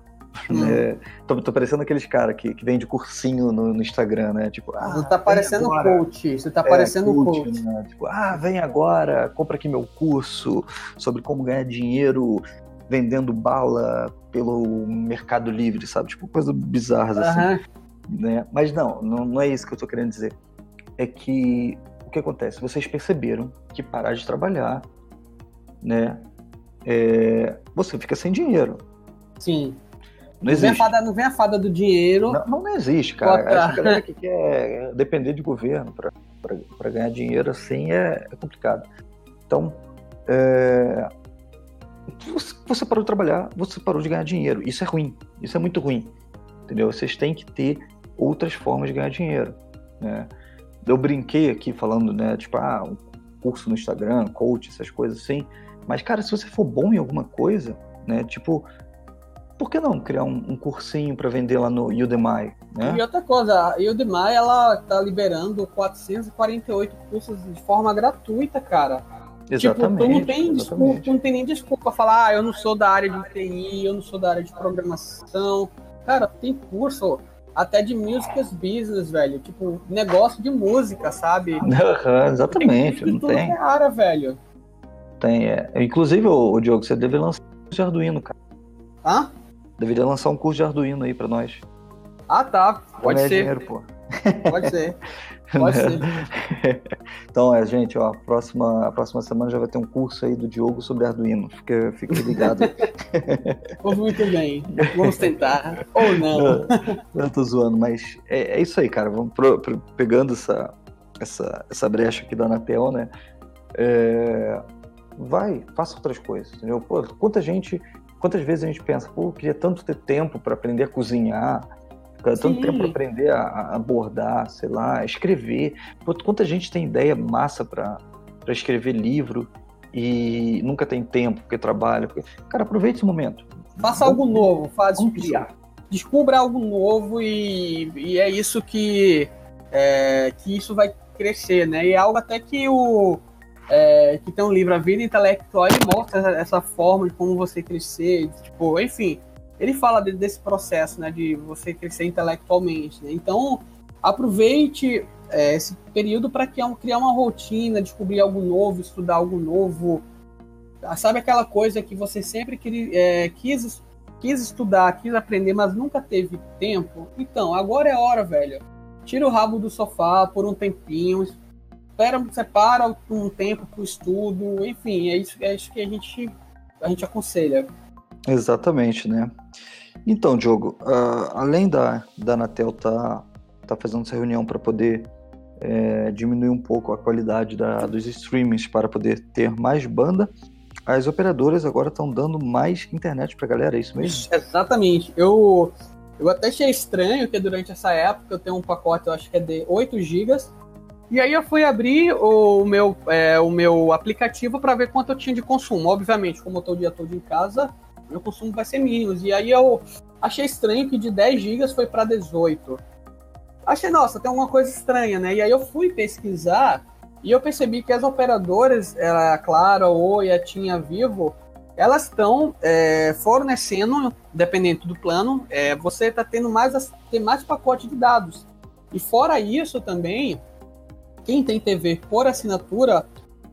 Hum. É, tô, tô, parecendo aqueles caras que, que vende cursinho no, no, Instagram, né? Tipo, ah, você tá parecendo coach. Você tá é, parecendo coach. coach. Né? Tipo, ah, vem agora, compra aqui meu curso sobre como ganhar dinheiro vendendo bala pelo Mercado Livre, sabe? Tipo, coisa bizarra uhum. assim. Né? Mas não, não, não é isso que eu tô querendo dizer. É que o que acontece? Vocês perceberam que parar de trabalhar, né? É, você fica sem dinheiro. Sim. Não, não, vem a fada, não vem a fada do dinheiro. Não, não existe, cara. Outra. Essa galera que quer depender de governo para ganhar dinheiro assim é, é complicado. Então, é, você parou de trabalhar, você parou de ganhar dinheiro. Isso é ruim, isso é muito ruim, entendeu? Vocês têm que ter outras formas de ganhar dinheiro, né? Eu brinquei aqui falando, né, tipo, ah, um curso no Instagram, coach, essas coisas assim. Mas, cara, se você for bom em alguma coisa, né, tipo, por que não criar um, um cursinho para vender lá no Udemy, né? E outra coisa, a Udemy, ela tá liberando 448 cursos de forma gratuita, cara. Exatamente. Tipo, tu não tem desculpa, tu não tem nem desculpa falar, ah, eu não sou da área de TI, eu não sou da área de programação. Cara, tem curso até de music business, velho. Tipo, negócio de música, sabe? Uhum, exatamente, tem não tem. É área, velho. Tem, é. Inclusive, o, Diogo, você deve lançar de Arduino, cara. Hã? Deveria lançar um curso de Arduino aí pra nós. Ah, tá. Pode ser. Dinheiro. Pode ser. Pode ser. então, é, gente, ó, a próxima, a próxima semana já vai ter um curso aí do Diogo sobre Arduino. Fica, fica ligado. Muito bem. Vamos tentar. Ou não. Eu tô zoando, mas é, é isso aí, cara. Vamos pro, pro, pegando essa, essa, essa brecha aqui da Anatel, né? É, vai, faça outras coisas, entendeu? Pô, quanta gente, quantas vezes a gente pensa, pô, eu queria tanto ter tempo para aprender a cozinhar, tanto tempo para aprender a, abordar, sei lá, a escrever. Pô, quanta gente tem ideia massa para escrever livro e nunca tem tempo porque trabalha. Porque... Cara, aproveite esse momento. Faça algo novo, faz criar. Descubra algo novo e, e é isso que, é, que isso vai crescer, né? E é algo até que o é, que tem um livro A Vida Intelectual ele mostra essa, essa forma de como você crescer, tipo, enfim, ele fala de, desse processo, né, de você crescer intelectualmente. Né? Então, aproveite é, esse período para criar uma rotina, descobrir algo novo, estudar algo novo. Sabe aquela coisa que você sempre é, quis, quis estudar, quis aprender, mas nunca teve tempo? Então, agora é hora, velho. tira o rabo do sofá por um tempinho, espera, separa um tempo para o estudo, enfim, é isso, é isso que a gente, a gente aconselha. Exatamente, né? Então, Diogo, uh, além da, da Anatel tá, tá fazendo essa reunião para poder é, diminuir um pouco a qualidade da, dos streamings para poder ter mais banda, as operadoras agora estão dando mais internet para a galera, é isso mesmo? Exatamente. Eu, eu até achei estranho que durante essa época eu tenho um pacote, eu acho que é de 8 GB, e aí eu fui abrir o meu, é, o meu aplicativo para ver quanto eu tinha de consumo. Obviamente, como eu estou o dia todo em casa, meu consumo vai ser mínimo. E aí eu achei estranho que de 10 GB foi para 18. Achei, nossa, tem alguma coisa estranha, né? E aí eu fui pesquisar e eu percebi que as operadoras, a Claro, a Oi, a Tinha Vivo, elas estão é, fornecendo, dependendo do plano, é, você está tendo mais, tem mais pacote de dados. E fora isso também, quem tem TV por assinatura,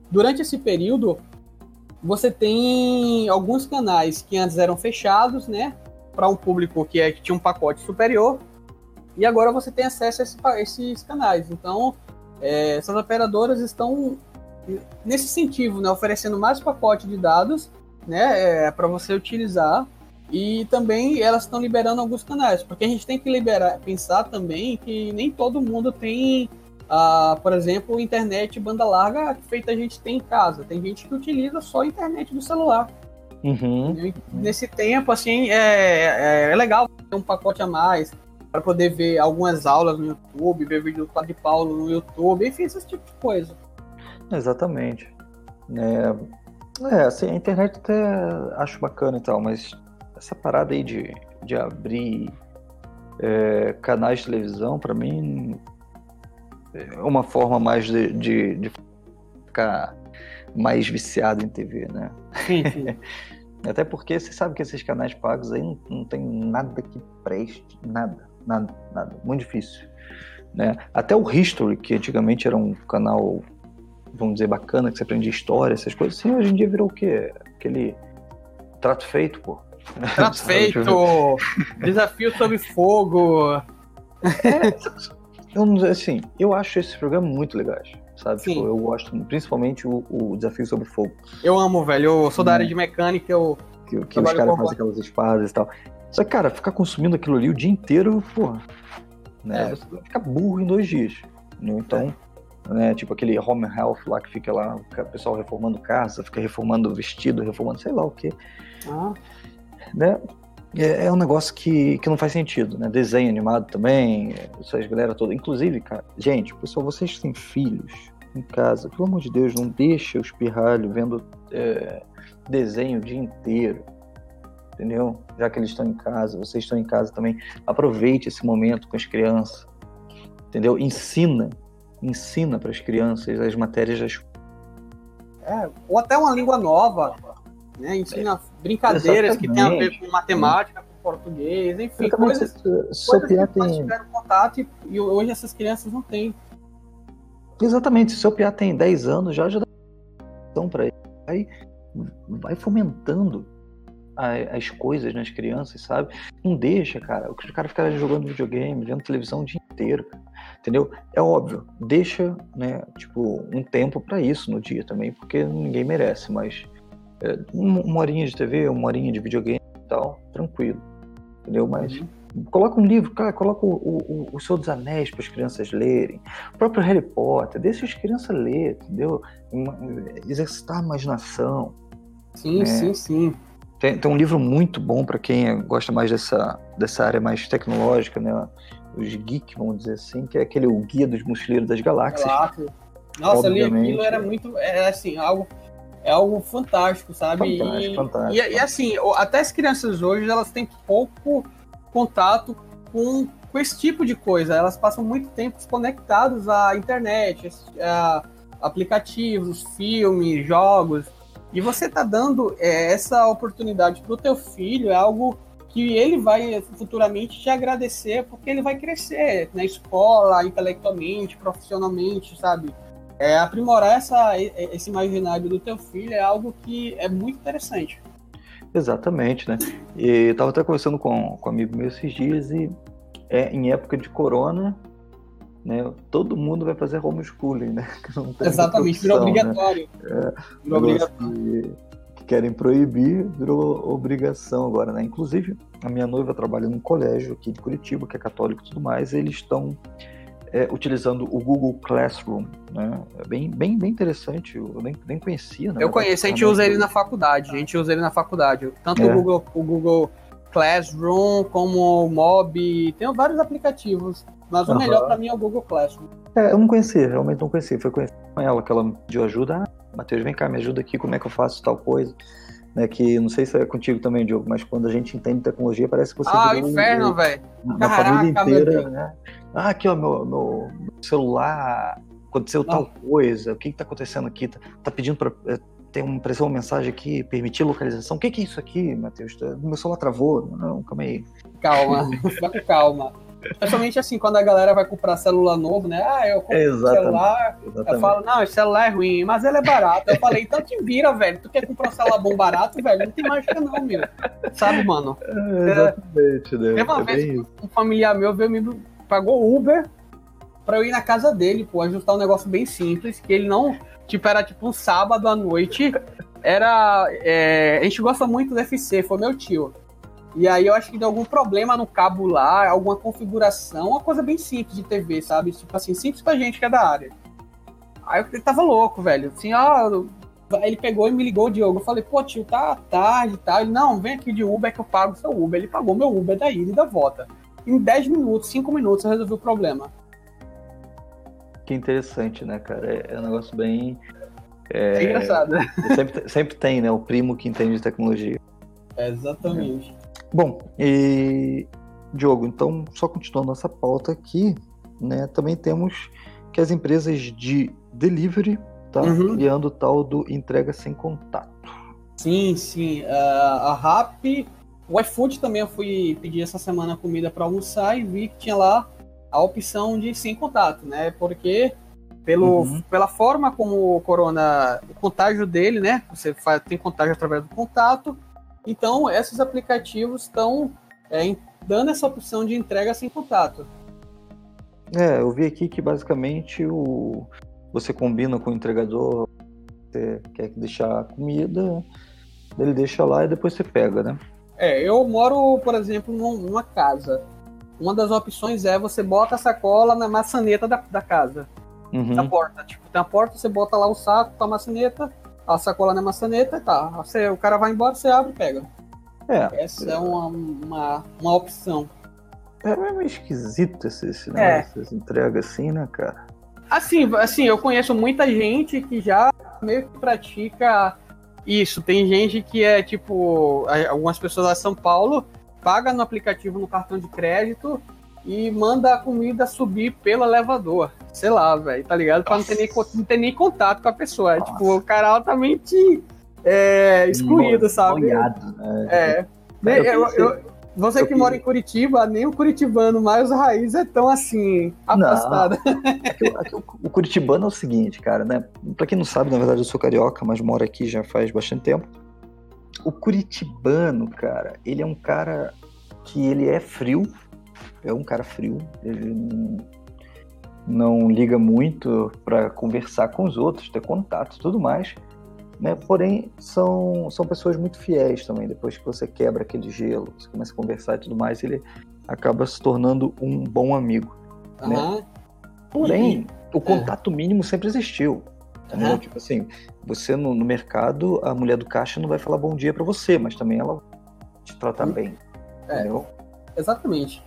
durante esse período, você tem alguns canais que antes eram fechados, né? Para um público que, é, que tinha um pacote superior, e agora você tem acesso a, esse, a esses canais. Então, é, essas operadoras estão nesse sentido, né, oferecendo mais pacote de dados, né, é, para você utilizar. E também elas estão liberando alguns canais, porque a gente tem que liberar, pensar também que nem todo mundo tem, ah, por exemplo, internet banda larga feita a gente tem em casa. Tem gente que utiliza só a internet do celular. Uhum. Nesse tempo, assim, é, é, é legal ter um pacote a mais para poder ver algumas aulas no YouTube, ver vídeo do Padre Paulo no YouTube, enfim, esse tipo de coisa. Exatamente. É, é assim, a internet até acho bacana e tal, mas essa parada aí de, de abrir é, canais de televisão, para mim, uma forma mais de, de, de, ficar mais viciado em TV, né? Sim, sim. Até porque você sabe que esses canais pagos aí não, não tem nada que preste, nada. Nada, nada. Muito difícil. Né? Até o History, que antigamente era um canal, vamos dizer, bacana, que você aprendia história, essas coisas, assim, hoje em dia virou o quê? Aquele trato feito, pô. Trato feito! desafio sob fogo! É, eu, assim, eu acho esse programa muito legais, sabe? Tipo, eu gosto, principalmente o, o, Desafio sobre Fogo. Eu amo, velho. Eu sou da área hum. de mecânica, eu. Que, que os caras fazem aquelas espadas e tal. Só que, cara, ficar consumindo aquilo ali o dia inteiro, pô, né? É. Você vai ficar burro em dois dias. Né? Então, é. né, tipo aquele home health lá que fica lá, o pessoal reformando casa, fica reformando vestido, reformando sei lá o quê. Ah. Né? É, é, um negócio que, que não faz sentido, né? Desenho animado também, essas galera toda. Inclusive, cara, gente, pessoal, vocês têm filhos em casa, pelo amor de Deus, não deixa os pirralhos vendo é, desenho o dia inteiro entendeu? Já que eles estão em casa, vocês estão em casa também, aproveite esse momento com as crianças, entendeu? Ensina, ensina para as crianças as matérias das é, ou até uma língua nova, né? Ensina é, brincadeiras que tem a ver com matemática, com português, enfim, coisas, coisas que tem... tiveram contato e, e, hoje essas crianças não têm. Exatamente, se o seu piá tem 10 anos, já já dá para ele. Aí vai fomentando as coisas nas crianças, sabe? Não deixa, cara. O cara fica jogando videogame, vendo televisão o dia inteiro, entendeu? É óbvio, deixa, né, tipo, um tempo para isso no dia também, porque ninguém merece, mas é, uma horinha de TV, uma horinha de videogame e tal, tranquilo, entendeu? Mas uhum. coloca um livro, cara, coloca o, o, o Senhor dos Anéis para as crianças lerem, o próprio Harry Potter, deixa as crianças ler, entendeu? Exercitar a imaginação. Sim, né? sim, sim. Tem, tem um livro muito bom para quem gosta mais dessa, dessa área mais tecnológica, né? Os geek, vamos dizer assim, que é aquele o Guia dos Mochileiros das Galáxias. Nossa, ali aquilo era muito. É assim, algo. É algo fantástico, sabe? Fantástico, e, fantástico. E, e, assim, até as crianças hoje, elas têm pouco contato com, com esse tipo de coisa. Elas passam muito tempo conectadas à internet, a aplicativos, filmes, jogos. E você tá dando é, essa oportunidade pro teu filho, é algo que ele vai futuramente te agradecer, porque ele vai crescer na escola, intelectualmente, profissionalmente, sabe? É, aprimorar essa, esse imaginário do teu filho é algo que é muito interessante. Exatamente, né? E eu tava até conversando com, com um amigo meu esses dias e é, em época de corona, né? Todo mundo vai fazer homeschooling, né? Exatamente, virou né? obrigatório. Né? É, virou obrigatório. Que, que, querem proibir, virou obrigação agora, né? Inclusive, a minha noiva trabalha num colégio aqui de Curitiba, que é católico e tudo mais, e eles estão é, utilizando o Google Classroom, né? É bem, bem, bem interessante, eu nem, nem conhecia, né? Eu conheço, a gente usa ele na faculdade, a gente usa ele na faculdade. Tanto é. o, Google, o Google Classroom como o Mob, tem vários aplicativos, mas o uhum. melhor para mim é o Google Classroom. É, eu não conhecia, realmente não conhecia. Foi conhecer com ela que ela me pediu ajuda. Ah, Matheus, vem cá, me ajuda aqui, como é que eu faço tal coisa né? Que não sei se é contigo também, Diogo, mas quando a gente entende tecnologia, parece que você. Ah, inferno, velho. Na família inteira, né? Ah, aqui, ó, meu, meu celular, aconteceu tal coisa, o que, que tá acontecendo aqui? Tá, tá pedindo para é, tem uma, apareceu uma mensagem aqui, permitir localização. O que, que é isso aqui, Matheus? Meu celular travou. Não, calma aí. Calma, calma. Principalmente assim, quando a galera vai comprar celular novo, né? Ah, eu compro um celular. Exatamente. Eu falo, não, esse celular é ruim, mas ele é barato. Eu falei, então te vira, velho. Tu quer comprar um celular bom barato, velho? Não tem mágica, não, meu. Sabe, mano? É, exatamente, né? Teve uma é vez um familiar meu veio me pagou Uber pra eu ir na casa dele, pô, ajustar um negócio bem simples, que ele não. Tipo, era tipo um sábado à noite. Era. É, a gente gosta muito do FC, foi meu tio. E aí eu acho que deu algum problema no cabo lá, alguma configuração, uma coisa bem simples de TV, sabe? Tipo assim, simples pra gente que é da área. Aí ele tava louco, velho. Assim, ó. Ele pegou e me ligou, o Diogo. Eu falei, pô, tio, tá tarde e tá? tal. Ele, não, vem aqui de Uber que eu pago seu Uber. Ele pagou meu Uber da ida e da volta. Em 10 minutos, 5 minutos, eu resolvi o problema. Que interessante, né, cara? É, é um negócio bem. É, é engraçado, né? Sempre, sempre tem, né? O primo que entende de tecnologia. É, exatamente. Bom, e Diogo, então, só continuando nossa pauta aqui, né, também temos que as empresas de delivery tá uhum. criando o tal do entrega sem contato. Sim, sim. Uh, a RAP, o iFood também eu fui pedir essa semana comida para almoçar e vi que tinha lá a opção de sem contato, né? Porque pelo, uhum. pela forma como o corona, o contágio dele, né? Você faz, tem contágio através do contato, então, esses aplicativos estão é, dando essa opção de entrega sem contato. É, eu vi aqui que basicamente o, você combina com o entregador, você quer deixar a comida, ele deixa lá e depois você pega, né? É, eu moro, por exemplo, numa casa. Uma das opções é você bota a sacola na maçaneta da, da casa. Uhum. Na porta. Tipo, tem a porta, você bota lá o saco com a maçaneta, a sacola na maçaneta e tá. Você, o cara vai embora, você abre e pega. É. Essa é uma, uma, uma opção. É meio esquisito esse, esse é. essas entregas assim, né, cara? Assim, assim, eu conheço muita gente que já meio que pratica isso. Tem gente que é tipo, algumas pessoas lá em São Paulo paga no aplicativo no cartão de crédito e manda a comida subir pelo elevador. Sei lá, velho, tá ligado? Pra não ter, nem, não ter nem contato com a pessoa. É, tipo, o cara altamente é, excluído, sabe? Molhado, né? É. Eu, eu, eu, você que mora em Curitiba, nem o curitibano mais raiz é tão assim, afastado. Aqui, aqui, o curitibano é o seguinte, cara, né? Pra quem não sabe, na verdade eu sou carioca, mas moro aqui já faz bastante tempo. O curitibano, cara, ele é um cara que ele é frio, é um cara frio, ele não, liga muito para conversar com os outros, ter contato e tudo mais. Né? Porém, são, são pessoas muito fiéis também. Depois que você quebra aquele gelo, você começa a conversar e tudo mais, ele acaba se tornando um bom amigo. Uhum. Né? Porém, e... o contato mínimo sempre existiu. Uhum. Tipo assim, você no, no, mercado, a mulher do caixa não vai falar bom dia para você, mas também ela te tratar uhum. bem. É, entendeu? Exatamente.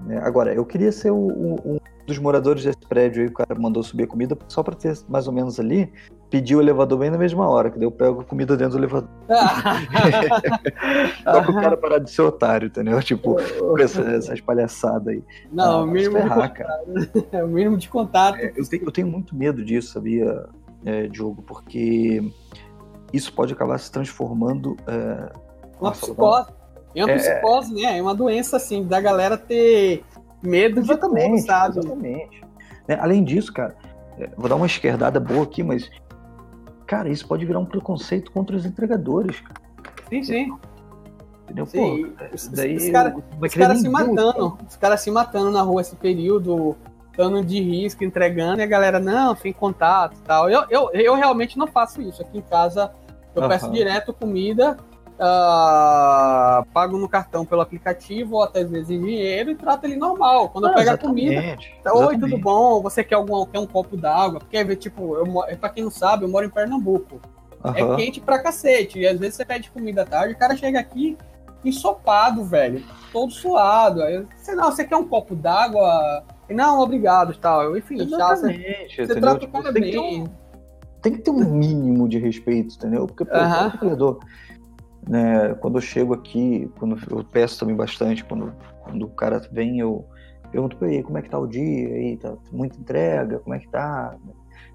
Né? Agora, eu queria ser o, o, um dos moradores desse prédio aí, o cara mandou subir a comida só para ter mais ou menos ali, pediu o elevador bem na mesma hora, que daí eu pego a comida dentro do elevador. só para o cara parar de ser otário, entendeu? Tipo, essa, essas palhaçadas aí. Não, ah, o mínimo ferrar, de contato. É o mínimo de contato. É, eu, tenho, eu tenho muito medo disso, sabia, é, Diogo? Porque isso pode acabar se transformando. É... Uma psicose. É uma é, psicose, né? É uma doença, assim, da galera ter medo exatamente, de tudo, sabe? Exatamente. Né, além disso, cara, é, vou dar uma esquerdada boa aqui, mas, cara, isso pode virar um preconceito contra os entregadores. Cara. Sim, sim. Entendeu? Sim. Pô, daí os caras cara se matando, os caras se matando na rua esse período, dando de risco, entregando, e a galera, não, sem contato e tal. Eu, eu, eu realmente não faço isso. Aqui em casa eu uhum. peço direto comida, uh, pago no cartão pelo aplicativo, ou até às vezes em dinheiro, e trato ele normal. Quando ah, eu pego a comida, tá, oi, exatamente. tudo bom? Você quer, algum, quer um copo d'água? Porque, tipo, eu, pra quem não sabe, eu moro em Pernambuco. Uhum. É quente pra cacete. E às vezes você pede comida à tarde, o cara chega aqui ensopado, velho. Todo suado. Aí, você, não, você quer um copo d'água? Não, obrigado, tal. Enfim, Exatamente, você, você trata o cara tem bem. Que um, tem que ter um mínimo de respeito, entendeu? Porque, pô, uhum. Né, quando eu chego aqui, quando eu peço também bastante, quando, quando o cara vem, eu pergunto pra ele como é que tá o dia, aí, tá muita entrega, como é que tá?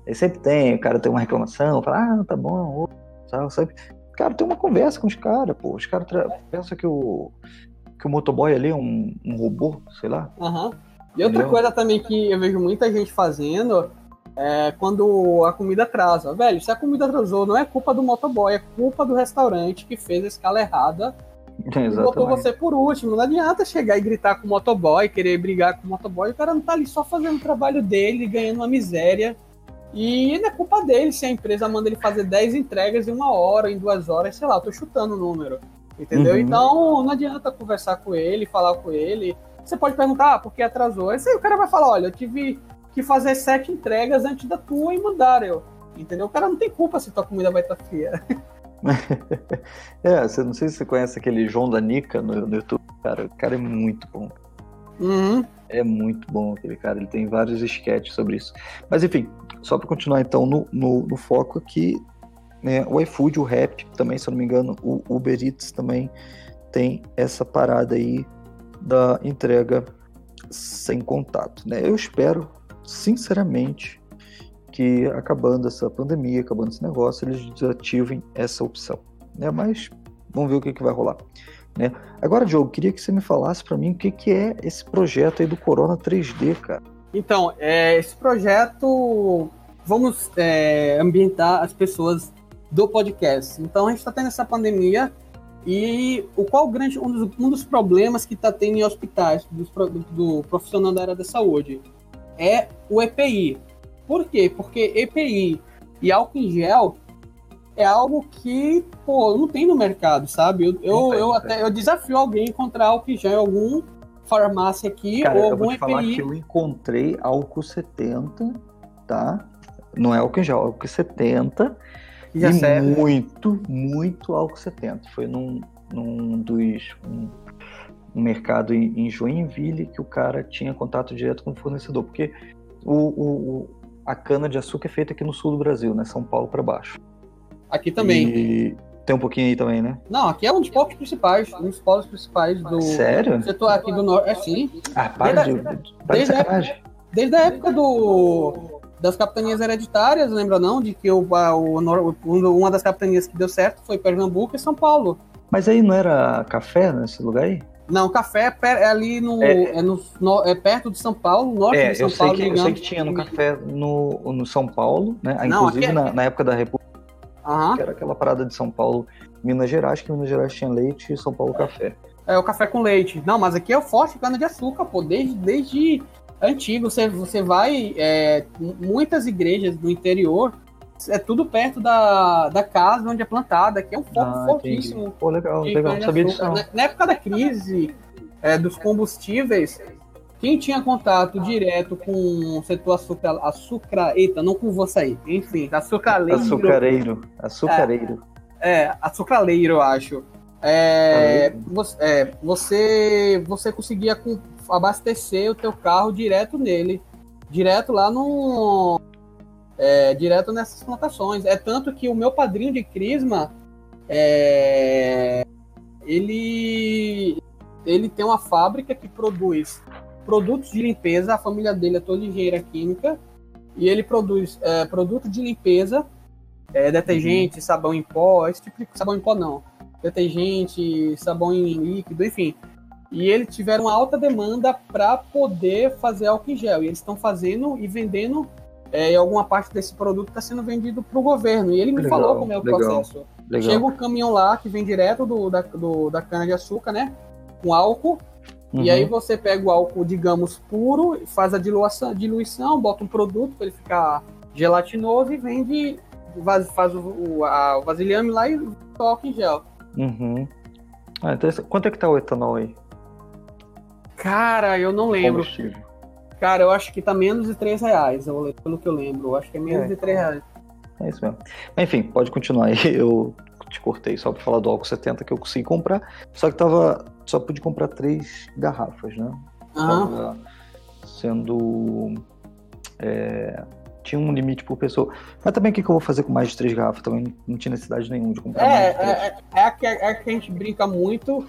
Aí sempre tem, o cara tem uma reclamação, fala, ah, tá bom, tal, sabe? Cara, tem uma conversa com os caras, pô. Os caras pensam que o, que o motoboy ali é um, um robô, sei lá. Aham. Uhum. E outra Entendeu? coisa também que eu vejo muita gente fazendo é quando a comida atrasa. Velho, se a comida atrasou, não é culpa do motoboy, é culpa do restaurante que fez a escala errada e botou você por último. Não adianta chegar e gritar com o motoboy, querer brigar com o motoboy. O cara não tá ali só fazendo o trabalho dele, ganhando uma miséria. E não é culpa dele se a empresa manda ele fazer 10 entregas em uma hora, em duas horas, sei lá, eu tô chutando o número. Entendeu? Uhum. Então não adianta conversar com ele, falar com ele. Você pode perguntar, ah, por que atrasou? Aí o cara vai falar, olha, eu tive que fazer sete entregas antes da tua e mandaram eu. Entendeu? O cara não tem culpa se tua comida vai estar tá fria. é, você não sei se você conhece aquele João da Nica no, no YouTube, cara. O cara é muito bom. Uhum. É muito bom aquele cara, ele tem vários sketches sobre isso. Mas enfim, só para continuar então no, no, no, foco aqui, né, o iFood, o Rap também, se eu não me engano, o Uber Eats também tem essa parada aí da entrega sem contato. Né? Eu espero, sinceramente, que acabando essa pandemia, acabando esse negócio, eles desativem essa opção. Né? Mas vamos ver o que, que vai rolar. Né? Agora, Diogo, queria que você me falasse para mim o que, que é esse projeto aí do Corona 3D, cara. Então, é, esse projeto, vamos é, ambientar as pessoas do podcast. Então, a gente está tendo essa pandemia e o qual grande um dos, um dos problemas que está tendo em hospitais do, do, profissional da área da saúde é o EPI. Por quê? Porque EPI e álcool em gel é algo que pô não tem no mercado, sabe? Eu, eu, eu até eu desafio alguém a encontrar álcool em gel em algum farmácia aqui Cara, ou eu algum vou te falar que eu encontrei álcool 70, tá? Não é álcool em gel, é álcool 70. Já e serve. muito, muito álcool 70. Foi num, num dos. Um, um mercado em, em, Joinville que o cara tinha contato direto com o fornecedor, porque o, o, a cana de açúcar é feita aqui no sul do Brasil, né? São Paulo para baixo. Aqui também. E tem um pouquinho aí também, né? Não, aqui é um dos povos principais, um dos povos principais do Sério? setor aqui do norte. É sim. Ah, para desde, de, desde, de época, desde a época do, das capitanias hereditárias, lembra não? De que o, o, uma das capitanias que deu certo foi Pernambuco e São Paulo. Mas aí não era café nesse lugar aí? Não, café é ali no é, é, no, no, é perto de São Paulo, norte é, de São eu Paulo. Sei que, eu sei que tinha no café no, no São Paulo, né? Não, Inclusive é... na, na, época da República Uhum. Que era aquela parada de São Paulo, Minas Gerais, que Minas Gerais tinha leite e São Paulo café. É, o café com leite. Não, mas aqui é o forte cana de açúcar, pô. Desde, desde antigo, você, você vai. É, muitas igrejas do interior, é tudo perto da, da casa onde é plantada, que é um foco ah, fortíssimo. Entendi. Pô, legal, legal. Sabia disso. Na, na, época da crise é, dos combustíveis, quem tinha contato direto com o setor açúcar, açúcar, eita, não com você aí, enfim, açucareiro. Açucareiro, açucareiro. É, é açucareiro, eu acho. É, você, é, você, você conseguia abastecer o teu carro direto nele, direto lá no, é, direto nessas plantações. É tanto que o meu padrinho de crisma, é, ele, ele tem uma fábrica que produz produtos de limpeza. A família dele é toda engenheira química e ele produz é, produto de limpeza, é, detergente, uhum. sabão em pó, esse tipo de sabão em pó não, detergente, sabão em líquido, enfim. E eles tiveram alta demanda para poder fazer álcool em gel. E eles estão fazendo e vendendo. É, e alguma parte desse produto está sendo vendido para o governo. E ele me legal, falou como é o legal, processo. Legal. Chega um caminhão lá que vem direto do, da, do, da cana de açúcar, né? Com álcool Uhum. E aí você pega o álcool, digamos, puro, faz a diluição, diluição bota um produto para ele ficar gelatinoso e vende, faz o, o, a, o vasilhame lá e toca em gel. Uhum. Ah, então, quanto é que tá o etanol aí? Cara, eu não lembro. Cara, eu acho que tá menos de 3 reais, pelo que eu lembro. Eu acho que é menos é. de 3 reais. É isso mesmo. Enfim, pode continuar aí. Eu te cortei só para falar do álcool 70 que eu consegui comprar. Só que tava. Só pude comprar três garrafas, né? Tava sendo. É, tinha um limite por pessoa. Mas também o que, que eu vou fazer com mais de três garrafas? Também não tinha necessidade nenhuma de comprar é, mais. É, é, é, que, é que a gente brinca muito.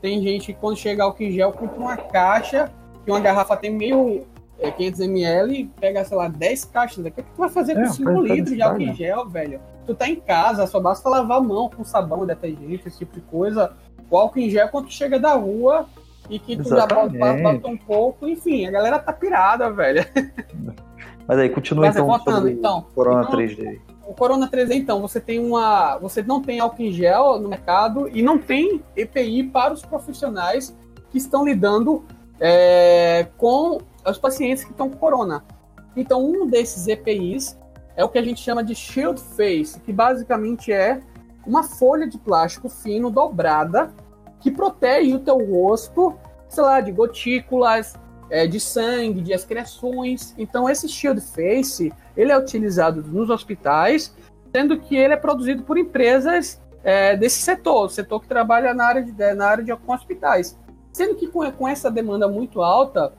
Tem gente que quando chega álcool em gel compra uma caixa, que uma garrafa tem meio é, 500ml, pega, sei lá, 10 caixas. O que, é que tu vai fazer com é, 5 litros de álcool em gel, velho? Tu tá em casa, só basta lavar a mão com sabão, detergente, esse tipo de coisa. O álcool em gel quando tu chega da rua e que tu Exatamente. já bota, bota um pouco, enfim, a galera tá pirada, velho. Mas aí, continua Mas, então, voltando, então Corona então, 3D. O Corona 3D, então, você tem uma. Você não tem álcool em gel no mercado e não tem EPI para os profissionais que estão lidando é, com os pacientes que estão com corona. Então, um desses EPIs é o que a gente chama de shield face, que basicamente é uma folha de plástico fino dobrada que protege o teu rosto, sei lá, de gotículas, é, de sangue, de excreções. Então, esse shield face, ele é utilizado nos hospitais, sendo que ele é produzido por empresas é, desse setor, setor que trabalha na área de, na área de com hospitais. Sendo que com, com essa demanda muito alta,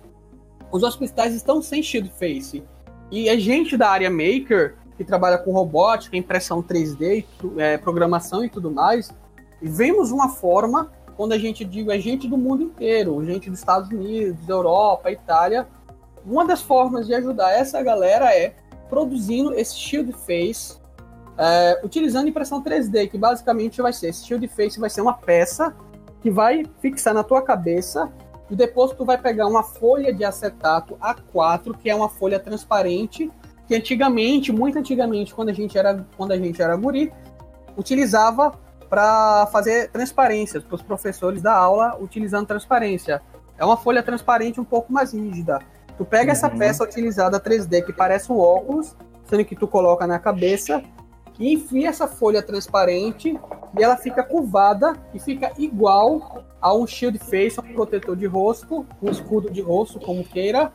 os hospitais estão sem shield face. E a gente da área maker, que trabalha com robótica, impressão 3D, é, programação e tudo mais, vemos uma forma, quando a gente diz é gente do mundo inteiro, gente dos Estados Unidos, Europa, Itália, uma das formas de ajudar essa galera é produzindo esse shield face, é, utilizando impressão 3D, que basicamente vai ser, esse shield face vai ser uma peça que vai fixar na tua cabeça e depois tu vai pegar uma folha de acetato A4, que é uma folha transparente, que antigamente, muito antigamente, quando a gente era, quando a gente era guri, utilizava para fazer transparências para os professores da aula utilizando transparência. É uma folha transparente um pouco mais rígida. Tu pega uhum. essa peça utilizada 3D que parece um óculos, sendo que tu coloca na cabeça e enfia essa folha transparente e ela fica curvada e fica igual a um shield face, um protetor de rosto, um escudo de rosto, como queira,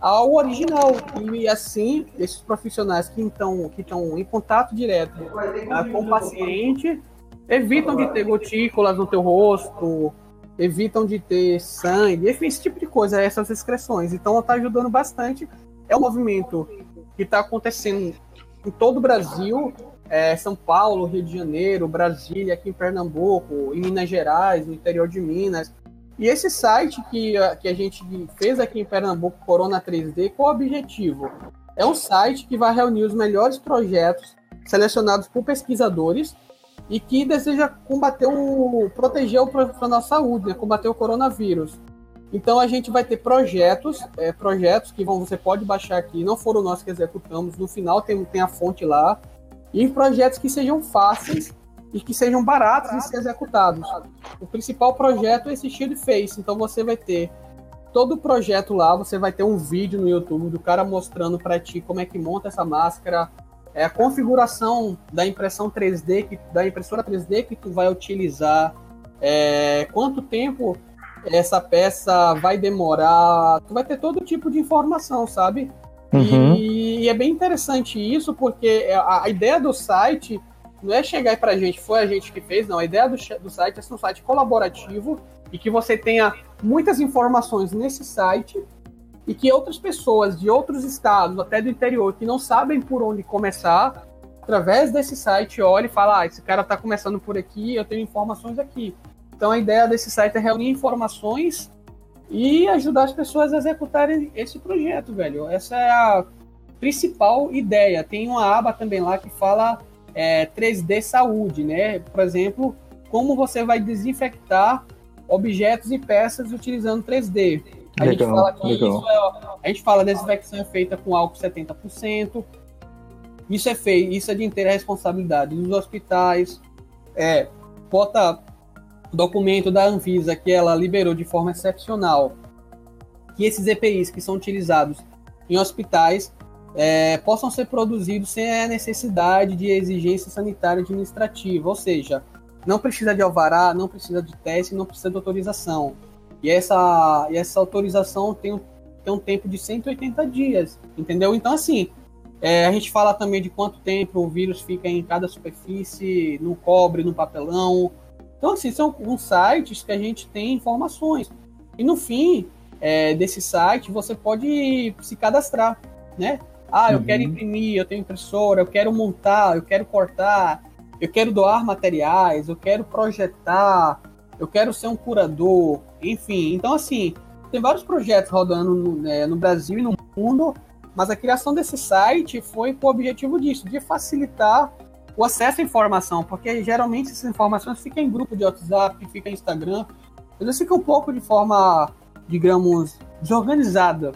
ao original. E assim, esses profissionais que estão que em contato direto uh, com o paciente evitam de ter gotículas no teu rosto, evitam de ter sangue, enfim, esse tipo de coisa, essas excreções. Então está ajudando bastante. É um movimento que está acontecendo em todo o Brasil, é, São Paulo, Rio de Janeiro, Brasília, aqui em Pernambuco, em Minas Gerais, no interior de Minas. E esse site que, que a gente fez aqui em Pernambuco, Corona 3D, qual o objetivo? É um site que vai reunir os melhores projetos selecionados por pesquisadores e que deseja combater o proteger o profissional da saúde, né, combater o coronavírus. Então a gente vai ter projetos, é, projetos que vão, você pode baixar aqui, não foram nós que executamos, no final tem, tem a fonte lá, e projetos que sejam fáceis e que sejam baratos de ser executados. O principal projeto é esse Shield Face, então você vai ter todo o projeto lá, você vai ter um vídeo no YouTube do cara mostrando para ti como é que monta essa máscara, é a configuração da impressão 3D, que, da impressora 3D que tu vai utilizar, é, quanto tempo essa peça vai demorar, tu vai ter todo tipo de informação, sabe? Uhum. E, é bem interessante isso, porque a, a, ideia do site não é chegar para a gente, foi a gente que fez, não. A ideia do, do site é ser um site colaborativo e que você tenha muitas informações nesse site e que outras pessoas de outros estados, até do interior, que não sabem por onde começar, através desse site olhe e fala: ah, esse cara está começando por aqui, eu tenho informações aqui. Então a ideia desse site é reunir informações e ajudar as pessoas a executarem esse projeto, velho. Essa é a principal ideia. Tem uma aba também lá que fala é, 3D saúde, né? Por exemplo, como você vai desinfectar objetos e peças utilizando 3D. A legal, gente fala que legal. isso é, a gente fala desinfecção é feita com álcool 70%. Isso é feito, isso é de inteira responsabilidade dos hospitais. É, bota documento da Anvisa que ela liberou de forma excepcional que esses EPIs que são utilizados em hospitais é, possam ser produzidos sem a necessidade de exigência sanitária administrativa, ou seja, não precisa de alvará, não precisa de teste, não precisa de autorização. E essa, e essa autorização tem, tem um tempo de 180 dias, entendeu? Então, assim, é, a gente fala também de quanto tempo o vírus fica em cada superfície, no cobre, no papelão. Então, assim, são uns sites que a gente tem informações. E no fim é, desse site, você pode se cadastrar, né? Ah, eu uhum. quero imprimir, eu tenho impressora, eu quero montar, eu quero cortar, eu quero doar materiais, eu quero projetar, eu quero ser um curador, enfim. Então, assim, tem vários projetos rodando no, né, no Brasil e no mundo, mas a criação desse site foi com o objetivo disso, de facilitar o acesso à informação, porque geralmente essas informações ficam em grupo de WhatsApp, ficam em Instagram, eles ficam um pouco de forma, digamos, desorganizada.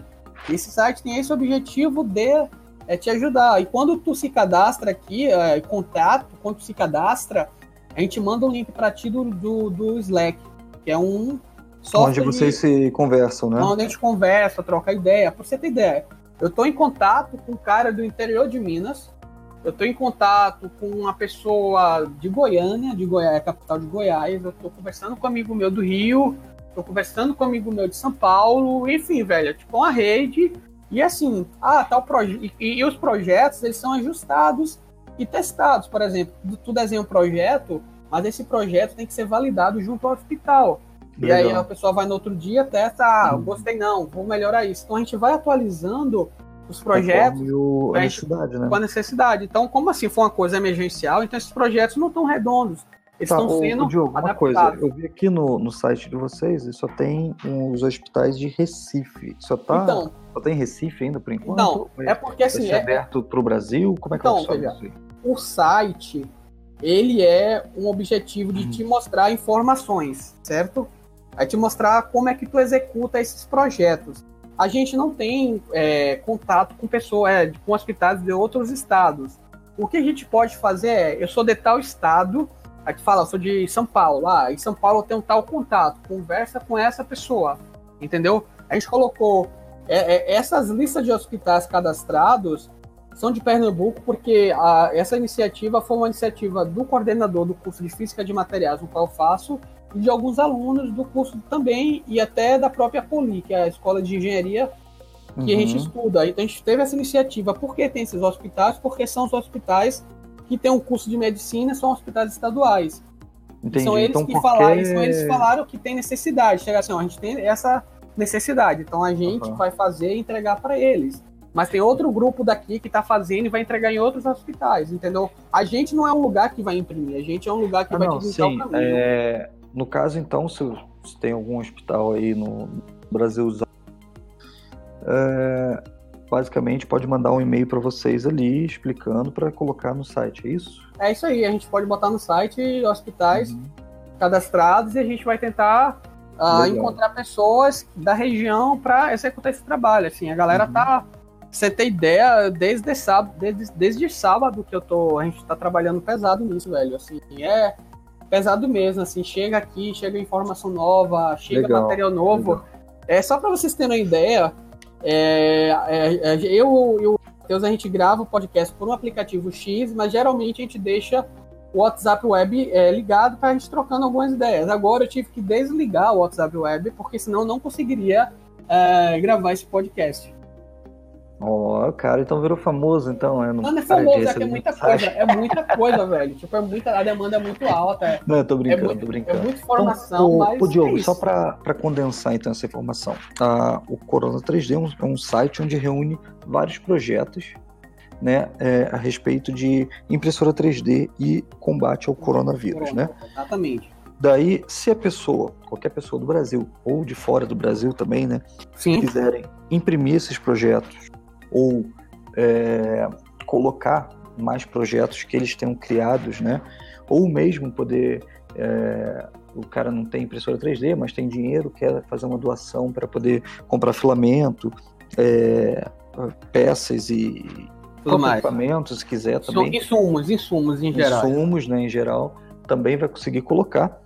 Esse site tem esse objetivo de é, te ajudar. E quando tu se cadastra aqui, é, contato, quando tu se cadastra, a gente manda um link para ti do, do, do, Slack, que é um software. Onde vocês de, se conversam, né? Onde a gente conversa, troca ideia. Pra você ter ideia, eu estou em contato com um cara do interior de Minas, eu estou em contato com uma pessoa de Goiânia, de Goiás, capital de Goiás, eu estou conversando com um amigo meu do Rio, estou conversando com um amigo meu de São Paulo, enfim, velho, é tipo uma rede e assim, ah, tal projeto. E, e, os projetos, eles são ajustados e testados. Por exemplo, tu desenha um projeto, mas esse projeto tem que ser validado junto ao hospital. Legal. E aí a pessoa vai no outro dia, testa, ah, uhum. gostei não, vou melhorar isso. Então a gente vai atualizando os projetos o, a necessidade, né? com a necessidade. Então, como assim for uma coisa emergencial, então esses projetos não estão redondos. Eles tá, estão sendo. Diogo, uma coisa, eu vi aqui no, no site de vocês e só tem os hospitais de Recife. Só tá. Então, só tem Recife ainda por enquanto? Não, é porque assim. É aberto para o Brasil? Como é que então, é o site ele é um objetivo de hum. te mostrar informações, certo? É te mostrar como é que tu executa esses projetos. A gente não tem é, contato com pessoas, é, com hospitais de outros estados. O que a gente pode fazer é, eu sou de tal estado, Aí tu fala, eu sou de São Paulo. Ah, em São Paulo tenho um tal contato. Conversa com essa pessoa. Entendeu? A gente colocou é, é, essas listas de hospitais cadastrados são de Pernambuco porque a, essa iniciativa foi uma iniciativa do coordenador do curso de Física de Materiais, no qual eu faço, e de alguns alunos do curso também, e até da própria Poli, que é a Escola de Engenharia que uhum. a gente uhum. estuda. Então a gente teve essa iniciativa. Por que tem esses hospitais? Porque são os hospitais que tem um curso de medicina são hospitais estaduais. Entendi. São eles então, que porque... falaram, são eles que falaram que tem necessidade. Chega assim, ó, a gente tem essa necessidade, então a gente uhum. vai fazer e entregar para eles. Mas tem outro grupo daqui que está fazendo e vai entregar em outros hospitais, entendeu? A gente não é um lugar que vai imprimir, a gente é um lugar que ah, vai não, sim. É... No caso, então, se, se, tem algum hospital aí no Brasil, é, basicamente pode mandar um e-mail para vocês ali explicando para colocar no site, é isso? É isso aí, a gente pode botar no site hospitais uhum. cadastrados e a gente vai tentar uh, encontrar pessoas da região para executar esse trabalho. Assim, a galera uhum. tá. Você tem ideia, desde sábado, desde, desde sábado que eu tô. A gente tá trabalhando pesado nisso, velho. Assim, é pesado mesmo, assim, chega aqui, chega informação nova, chega Legal. material novo. Legal. É só para vocês terem uma ideia, é, é, é, eu e o Matheus, a gente grava o podcast por um aplicativo X, mas geralmente a gente deixa o WhatsApp Web é, ligado para a gente trocando algumas ideias. Agora eu tive que desligar o WhatsApp Web, porque senão eu não conseguiria é, gravar esse podcast. Ó, oh, cara, então virou famoso, então. É, não é famoso, é que é muita coisa, é muita coisa, velho. Tipo, é muita, a demanda é muito alta. É, não, eu tô brincando, é muito, tô brincando. É muita informação, então, mas. Ô, Diogo, é só para condensar então essa informação. Ah, o Corona 3D é um, é um site onde reúne vários projetos né, é, a respeito de impressora 3D e combate ao coronavírus, né? Exatamente. Daí, se a pessoa, qualquer pessoa do Brasil ou de fora do Brasil também, né, Sim. quiserem imprimir esses projetos ou é, colocar mais projetos que eles tenham criados, né? Ou mesmo poder é, o cara não tem impressora 3D, mas tem dinheiro, quer fazer uma doação para poder comprar filamento, é, peças e equipamentos, se quiser também. Insumos, insumos em geral. Insumos, né, em geral, também vai conseguir colocar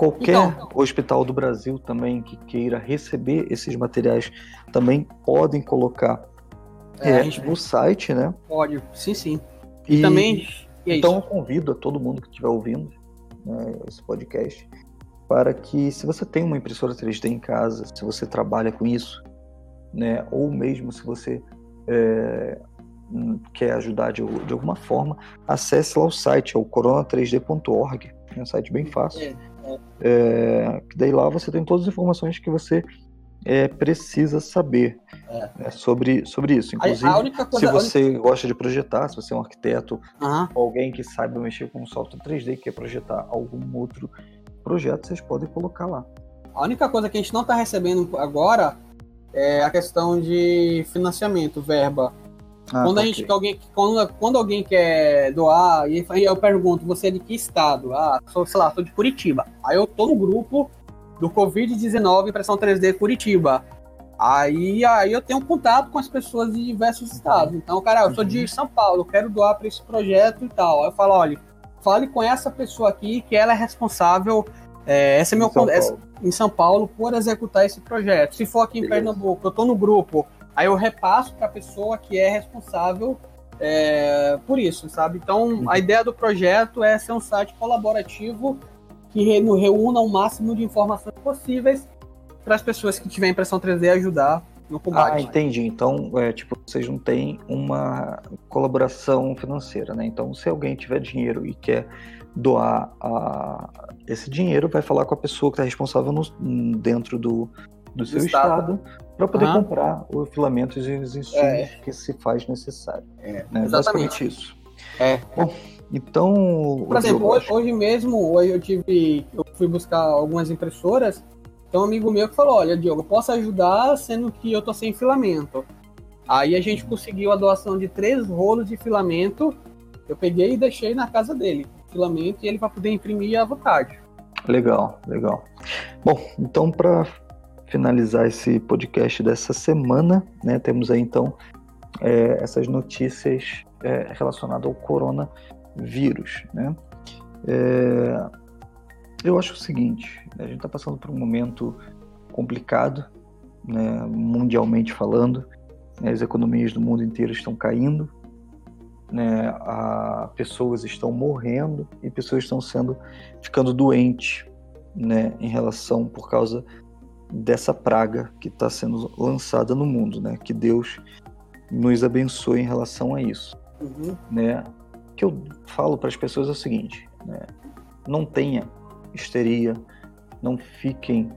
Qualquer então, hospital do Brasil também que queira receber esses materiais também podem colocar é, é, no site, né? Pode, sim, sim. E, e também. E é então eu convido a todo mundo que estiver ouvindo né, esse podcast para que, se você tem uma impressora 3D em casa, se você trabalha com isso, né, ou mesmo se você é, quer ajudar de, de, alguma forma, acesse lá o site, é o corona3d.org, é um site bem fácil. É, é. É, daí lá você tem todas as informações que você é, precisa saber é. né, sobre, sobre isso. Inclusive, coisa, se você única... gosta de projetar, se você é um arquiteto uhum. ou alguém que saiba mexer com software 3D e quer projetar algum outro projeto, vocês podem colocar lá. A única coisa que a gente não está recebendo agora é a questão de financiamento, verba. Ah, quando, a gente, okay. alguém, quando, quando alguém quer doar, e eu pergunto, você é de que estado? Ah, sou, sei lá, sou de Curitiba. Aí eu tô no grupo do Covid-19 impressão 3D Curitiba. Aí, aí eu tenho contato com as pessoas de diversos estados. Então, cara, eu sou de uhum. São Paulo, quero doar para esse projeto e tal. Aí eu falo, olha, fale com essa pessoa aqui que ela é responsável. É, essa é meu São, essa, em São Paulo por executar esse projeto. Se for aqui em Beleza. Pernambuco, eu tô no grupo Aí eu repasso para a pessoa que é responsável é, por isso, sabe? Então, uhum. a ideia do projeto é ser um site colaborativo que reúna o máximo de informações possíveis para as pessoas que tiverem impressão 3D ajudar no combate. Ah, entendi. Então, é, tipo, vocês não têm uma colaboração financeira, né? Então, se alguém tiver dinheiro e quer doar a... esse dinheiro, vai falar com a pessoa que está responsável no... dentro do, do seu estado, estado para poder uhum. comprar os filamentos e os insumos é. que se faz necessário. É, né? Basicamente isso. É. Bom, então. Por exemplo, hoje, hoje, mesmo, hoje eu tive. Eu fui buscar algumas impressoras. Tem um amigo meu que falou: Olha, Diogo, posso ajudar sendo que eu tô sem filamento. Aí a gente conseguiu a doação de três rolos de filamento. Eu peguei e deixei na casa dele. Filamento e ele vai poder imprimir à vontade. Legal, legal. Bom, então para finalizar esse podcast dessa semana, né, temos aí então é, essas notícias é, relacionadas ao coronavírus, né? É, eu acho o seguinte, a gente está passando por um momento complicado, né, mundialmente falando, né, as economias do mundo inteiro estão caindo, né, a, pessoas estão morrendo e pessoas estão sendo ficando doentes, né, em relação por causa dessa praga que está sendo lançada no mundo, né? Que Deus nos abençoe em relação a isso, uhum. né? Que eu falo para as pessoas é o seguinte, né? Não tenha histeria, não fiquem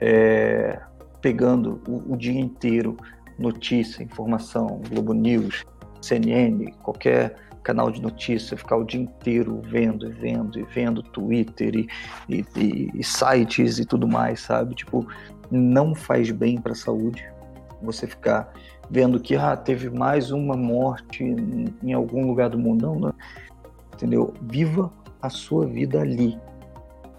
é, pegando o, o dia inteiro notícia, informação, Globo News, CNN, qualquer canal de notícia, ficar o dia inteiro vendo e vendo e vendo Twitter e, e, e, e sites e tudo mais, sabe? Tipo, não faz bem para a saúde. Você ficar vendo que ah, teve mais uma morte em algum lugar do mundo. Não, não. Entendeu? Viva a sua vida ali.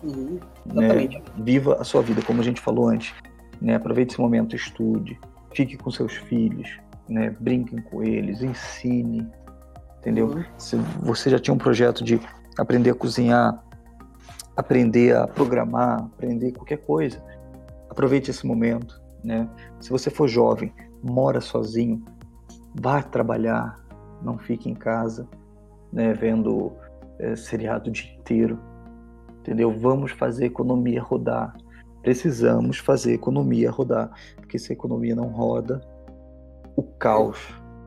Uhum, né? Viva a sua vida, como a gente falou antes. Né? Aproveite esse momento, estude, fique com seus filhos, né? brinquem com eles, ensine. Entendeu? Uhum. Se você já tinha um projeto de aprender a cozinhar, aprender a programar, aprender qualquer coisa, aproveite esse momento, né? Se você for jovem, mora sozinho, vá trabalhar, não fique em casa, né? Vendo é, seriado o dia inteiro, entendeu? Vamos fazer economia rodar. Precisamos fazer economia rodar, porque se a economia não roda, o caos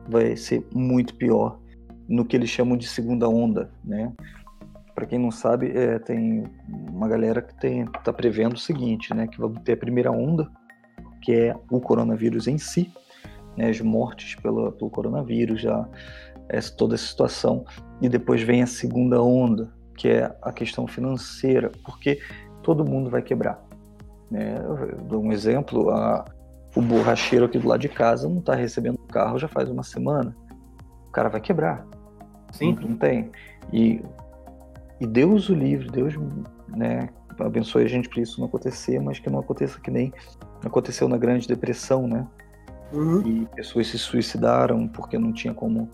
vai ser muito pior no que eles chamam de segunda onda, né? para quem não sabe, é, tem uma galera que está prevendo o seguinte, né, que vamos ter a primeira onda, que é o coronavírus em si, né, as mortes pelo, pelo coronavírus, já essa, toda essa situação, e depois vem a segunda onda, que é a questão financeira, porque todo mundo vai quebrar. Né? Eu dou um exemplo, a, o borracheiro aqui do lado de casa não está recebendo carro já faz uma semana, o cara vai quebrar. Sim. Não, não tem. E e Deus o livre, Deus né, abençoe a gente para isso não acontecer, mas que não aconteça que nem aconteceu na Grande Depressão, né? Uhum. E pessoas se suicidaram porque não tinha como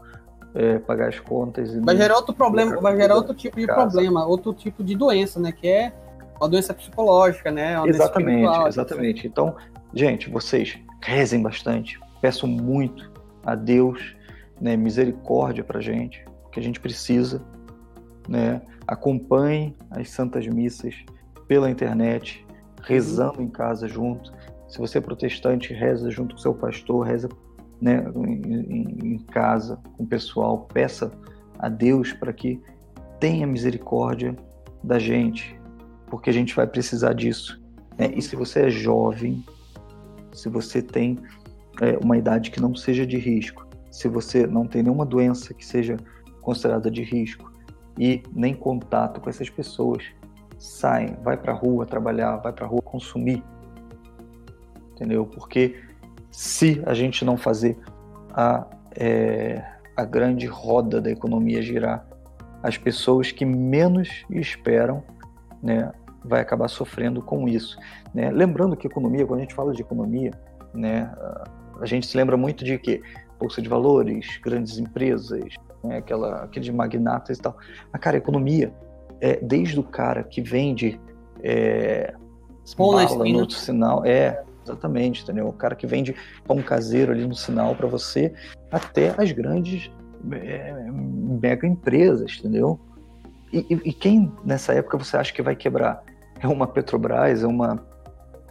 é, pagar as contas. vai gerar outro problema, vai gerar outro tipo de casa. problema, outro tipo de doença, né? Que é uma doença psicológica, né? Uma exatamente, exatamente. Então, gente, vocês rezem bastante, peçam muito a Deus, né, misericórdia pra gente, que a gente precisa, né? Acompanhe as santas missas pela internet, rezando em casa junto. Se você é protestante, reza junto com seu pastor, reza né, em, em casa com o pessoal, peça a Deus para que tenha misericórdia da gente, porque a gente vai precisar disso. Né? E se você é jovem, se você tem é, uma idade que não seja de risco, se você não tem nenhuma doença que seja considerada de risco e nem contato com essas pessoas, sai, vai para a rua trabalhar, vai para a rua consumir, entendeu? Porque se a gente não fazer a, é, a grande roda da economia girar, as pessoas que menos esperam, né, vai acabar sofrendo com isso. Né? Lembrando que economia, quando a gente fala de economia, né, a gente se lembra muito de que bolsa de valores, grandes empresas, né, aquela, aqueles magnatas e tal. Mas, cara, economia é desde o cara que vende é, bala no sinal, é exatamente, entendeu? O cara que vende pão caseiro ali no sinal para você, até as grandes é, mega empresas, entendeu? E, e, e, quem nessa época você acha que vai quebrar? É uma Petrobras, é uma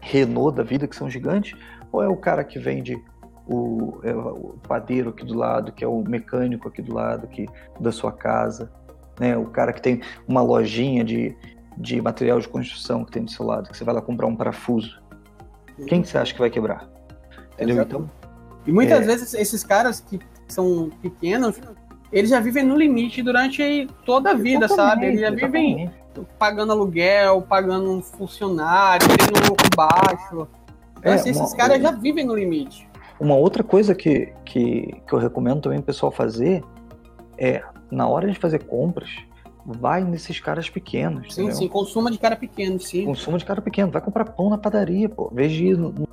Renault da vida, que são gigantes? Ou é o cara que vende o, é o padeiro aqui do lado, que é o mecânico aqui do lado que, da sua casa? Né? O cara que tem uma lojinha de, de material de construção que tem do seu lado, que você vai lá comprar um parafuso. Quem que você acha que vai quebrar? Entendeu? Então, e muitas é... vezes esses caras que são pequenos, eles já vivem no limite durante toda a vida, exatamente, sabe? Eles já vivem exatamente. pagando aluguel, pagando um funcionário, tendo um lucro baixo. Então, é, assim, esses uma, caras já vivem no limite. Uma outra coisa que, que, que eu recomendo também o pessoal fazer é, na hora de fazer compras, vai nesses caras pequenos. Sim, entendeu? sim, consuma de cara pequeno, sim. Consuma de cara pequeno. Vai comprar pão na padaria, pô. Em vez de ir num,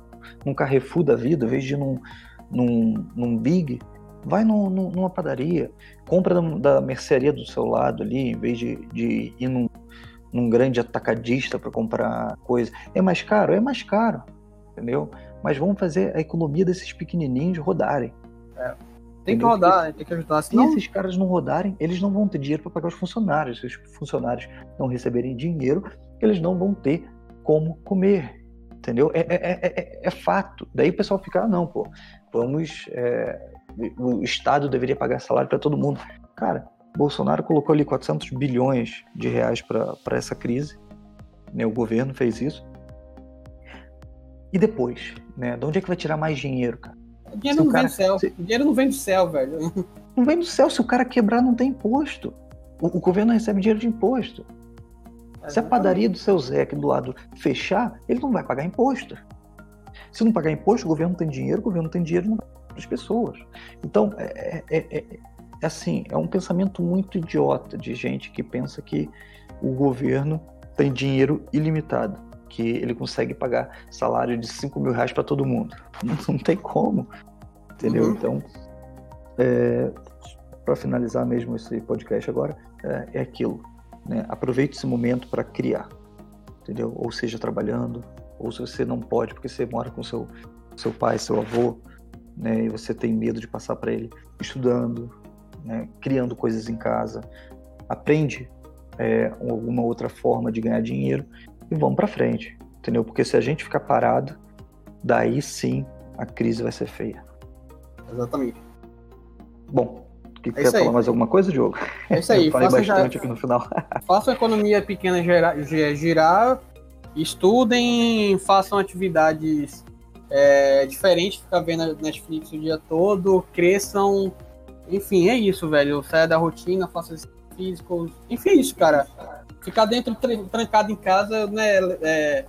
num Carrefour da vida, em vez de ir num, num, num Big, vai no, no, numa padaria. Compra da, da, mercearia do seu lado ali, em vez de, de ir num, num grande atacadista para comprar coisa. É mais caro? É mais caro, entendeu? Mas vamos fazer a economia desses pequenininhos rodarem. É. Tem que rodar, né? tem que ajudar. Senão... Se esses caras não rodarem, eles não vão ter dinheiro para pagar os funcionários. Se os funcionários não receberem dinheiro, eles não vão ter como comer. Entendeu? É, é, é, é fato. Daí o pessoal fica, ah, não, pô, vamos. o Estado deveria pagar salário para todo mundo. Cara, Bolsonaro colocou ali 400 bilhões de reais para essa crise. Né? O governo fez isso. E depois, né? De onde é que vai tirar mais dinheiro, cara? O dinheiro se não cara, vem do céu. Se... O dinheiro não vem do céu, velho. Não vem do céu. Se o cara quebrar, não tem imposto. O, o governo não recebe dinheiro de imposto. Se a padaria do seu Zé aqui do lado fechar, ele não vai pagar imposto. Se não pagar imposto, o governo não tem dinheiro, o governo não tem dinheiro para as pessoas. Então, é, é, é, é, assim, é um pensamento muito idiota de gente que pensa que o governo tem dinheiro ilimitado que ele consegue pagar salário de 5 mil reais para todo mundo. Não, não, tem como, entendeu? Uhum. Então, é, para finalizar mesmo esse podcast agora, é, é aquilo. Né? Aproveite esse momento para criar, entendeu? Ou seja, trabalhando, ou se você não pode porque você mora com seu seu pai, seu avô, né? E você tem medo de passar para ele, estudando, né? criando coisas em casa, aprende é, alguma outra forma de ganhar dinheiro e vamos para frente, entendeu? Porque se a gente ficar parado, daí sim a crise vai ser feia. Exatamente. Bom, que é quer falar aí. mais alguma coisa, Diogo? É isso aí. Eu falei bastante já... aqui no final. façam a economia pequena girar, girar estudem, façam atividades é, diferentes, ficar vendo Netflix o dia todo, cresçam. Enfim, é isso, velho. Saia da rotina, faça físicos. Enfim, é isso, cara ficar dentro trancado em casa, né? É,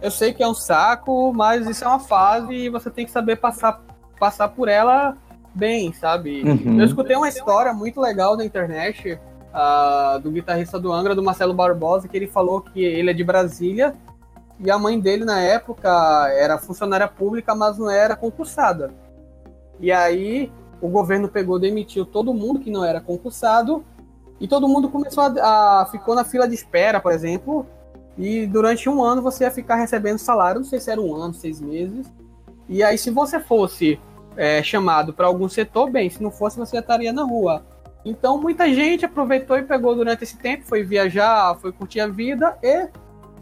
eu sei que é um saco, mas isso é uma fase e você tem que saber passar, passar por ela bem, sabe? Uhum. Eu escutei uma história muito legal na internet uh, do guitarrista do Angra, do Marcelo Barbosa, que ele falou que ele é de Brasília e a mãe dele na época era funcionária pública, mas não era concursada. E aí o governo pegou, demitiu todo mundo que não era concursado, e todo mundo começou a, a, ficou na fila de espera, por exemplo, E durante um ano você ia ficar recebendo salário, não sei se era um ano, seis meses. E aí, se você fosse é, chamado para algum setor, bem, se não fosse, você estaria na rua. Então, muita gente aproveitou e pegou durante esse tempo, foi viajar, foi curtir a vida, e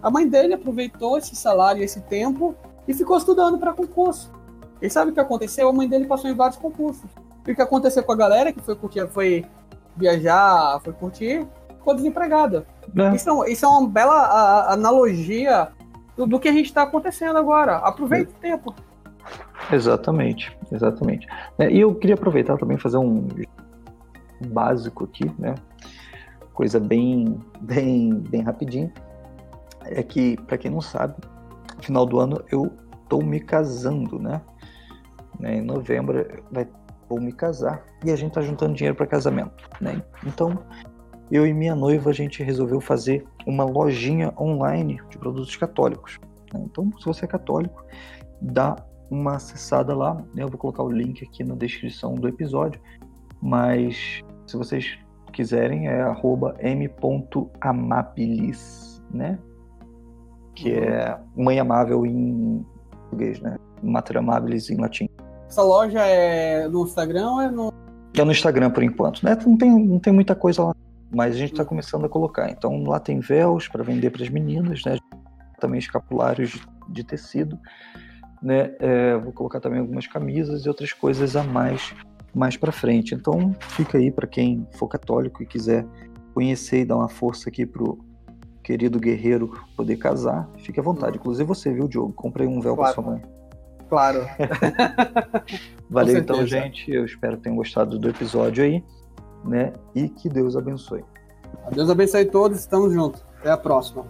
a mãe dele aproveitou esse salário, esse tempo, e ficou estudando para concurso. E sabe o que aconteceu? A mãe dele passou em vários concursos. E o que aconteceu com a galera que foi curtir, foi viajar, foi curtir, ficou desempregada. É. Isso, é, isso é uma bela a, analogia do, do, que a gente está acontecendo agora. Aproveita é. o tempo. Exatamente, exatamente. É, e eu queria aproveitar também fazer um básico aqui, né? Coisa bem, bem, bem rapidinho. É que, para quem não sabe, final do ano eu estou me casando, né? Em novembro vai vou me casar e a gente tá juntando dinheiro para casamento, né? Então, eu e minha noiva a gente resolveu fazer uma lojinha online de produtos católicos. Né? Então, se você é católico, dá uma acessada lá. Né? Eu vou colocar o link aqui na descrição do episódio, mas se vocês quiserem é @m.amabilis, né? Que é mãe amável em português, né? Mater amabilis em latim. Essa loja é no Instagram ou é no. É no Instagram por enquanto, né? Não tem, não tem muita coisa lá, mas a gente está hum. começando a colocar. Então lá tem véus para vender para as meninas, né? Também escapulários de tecido, né? É, vou colocar também algumas camisas e outras coisas a mais mais para frente. Então fica aí para quem for católico e quiser conhecer e dar uma força aqui pro querido guerreiro poder casar, fique à vontade. Hum. Inclusive você, viu, Diogo? Comprei um véu claro. para sua mãe. Claro. Valeu então, gente. Eu espero que tenham gostado do episódio aí, né? E que Deus abençoe. Deus abençoe todos, estamos juntos. Até a próxima.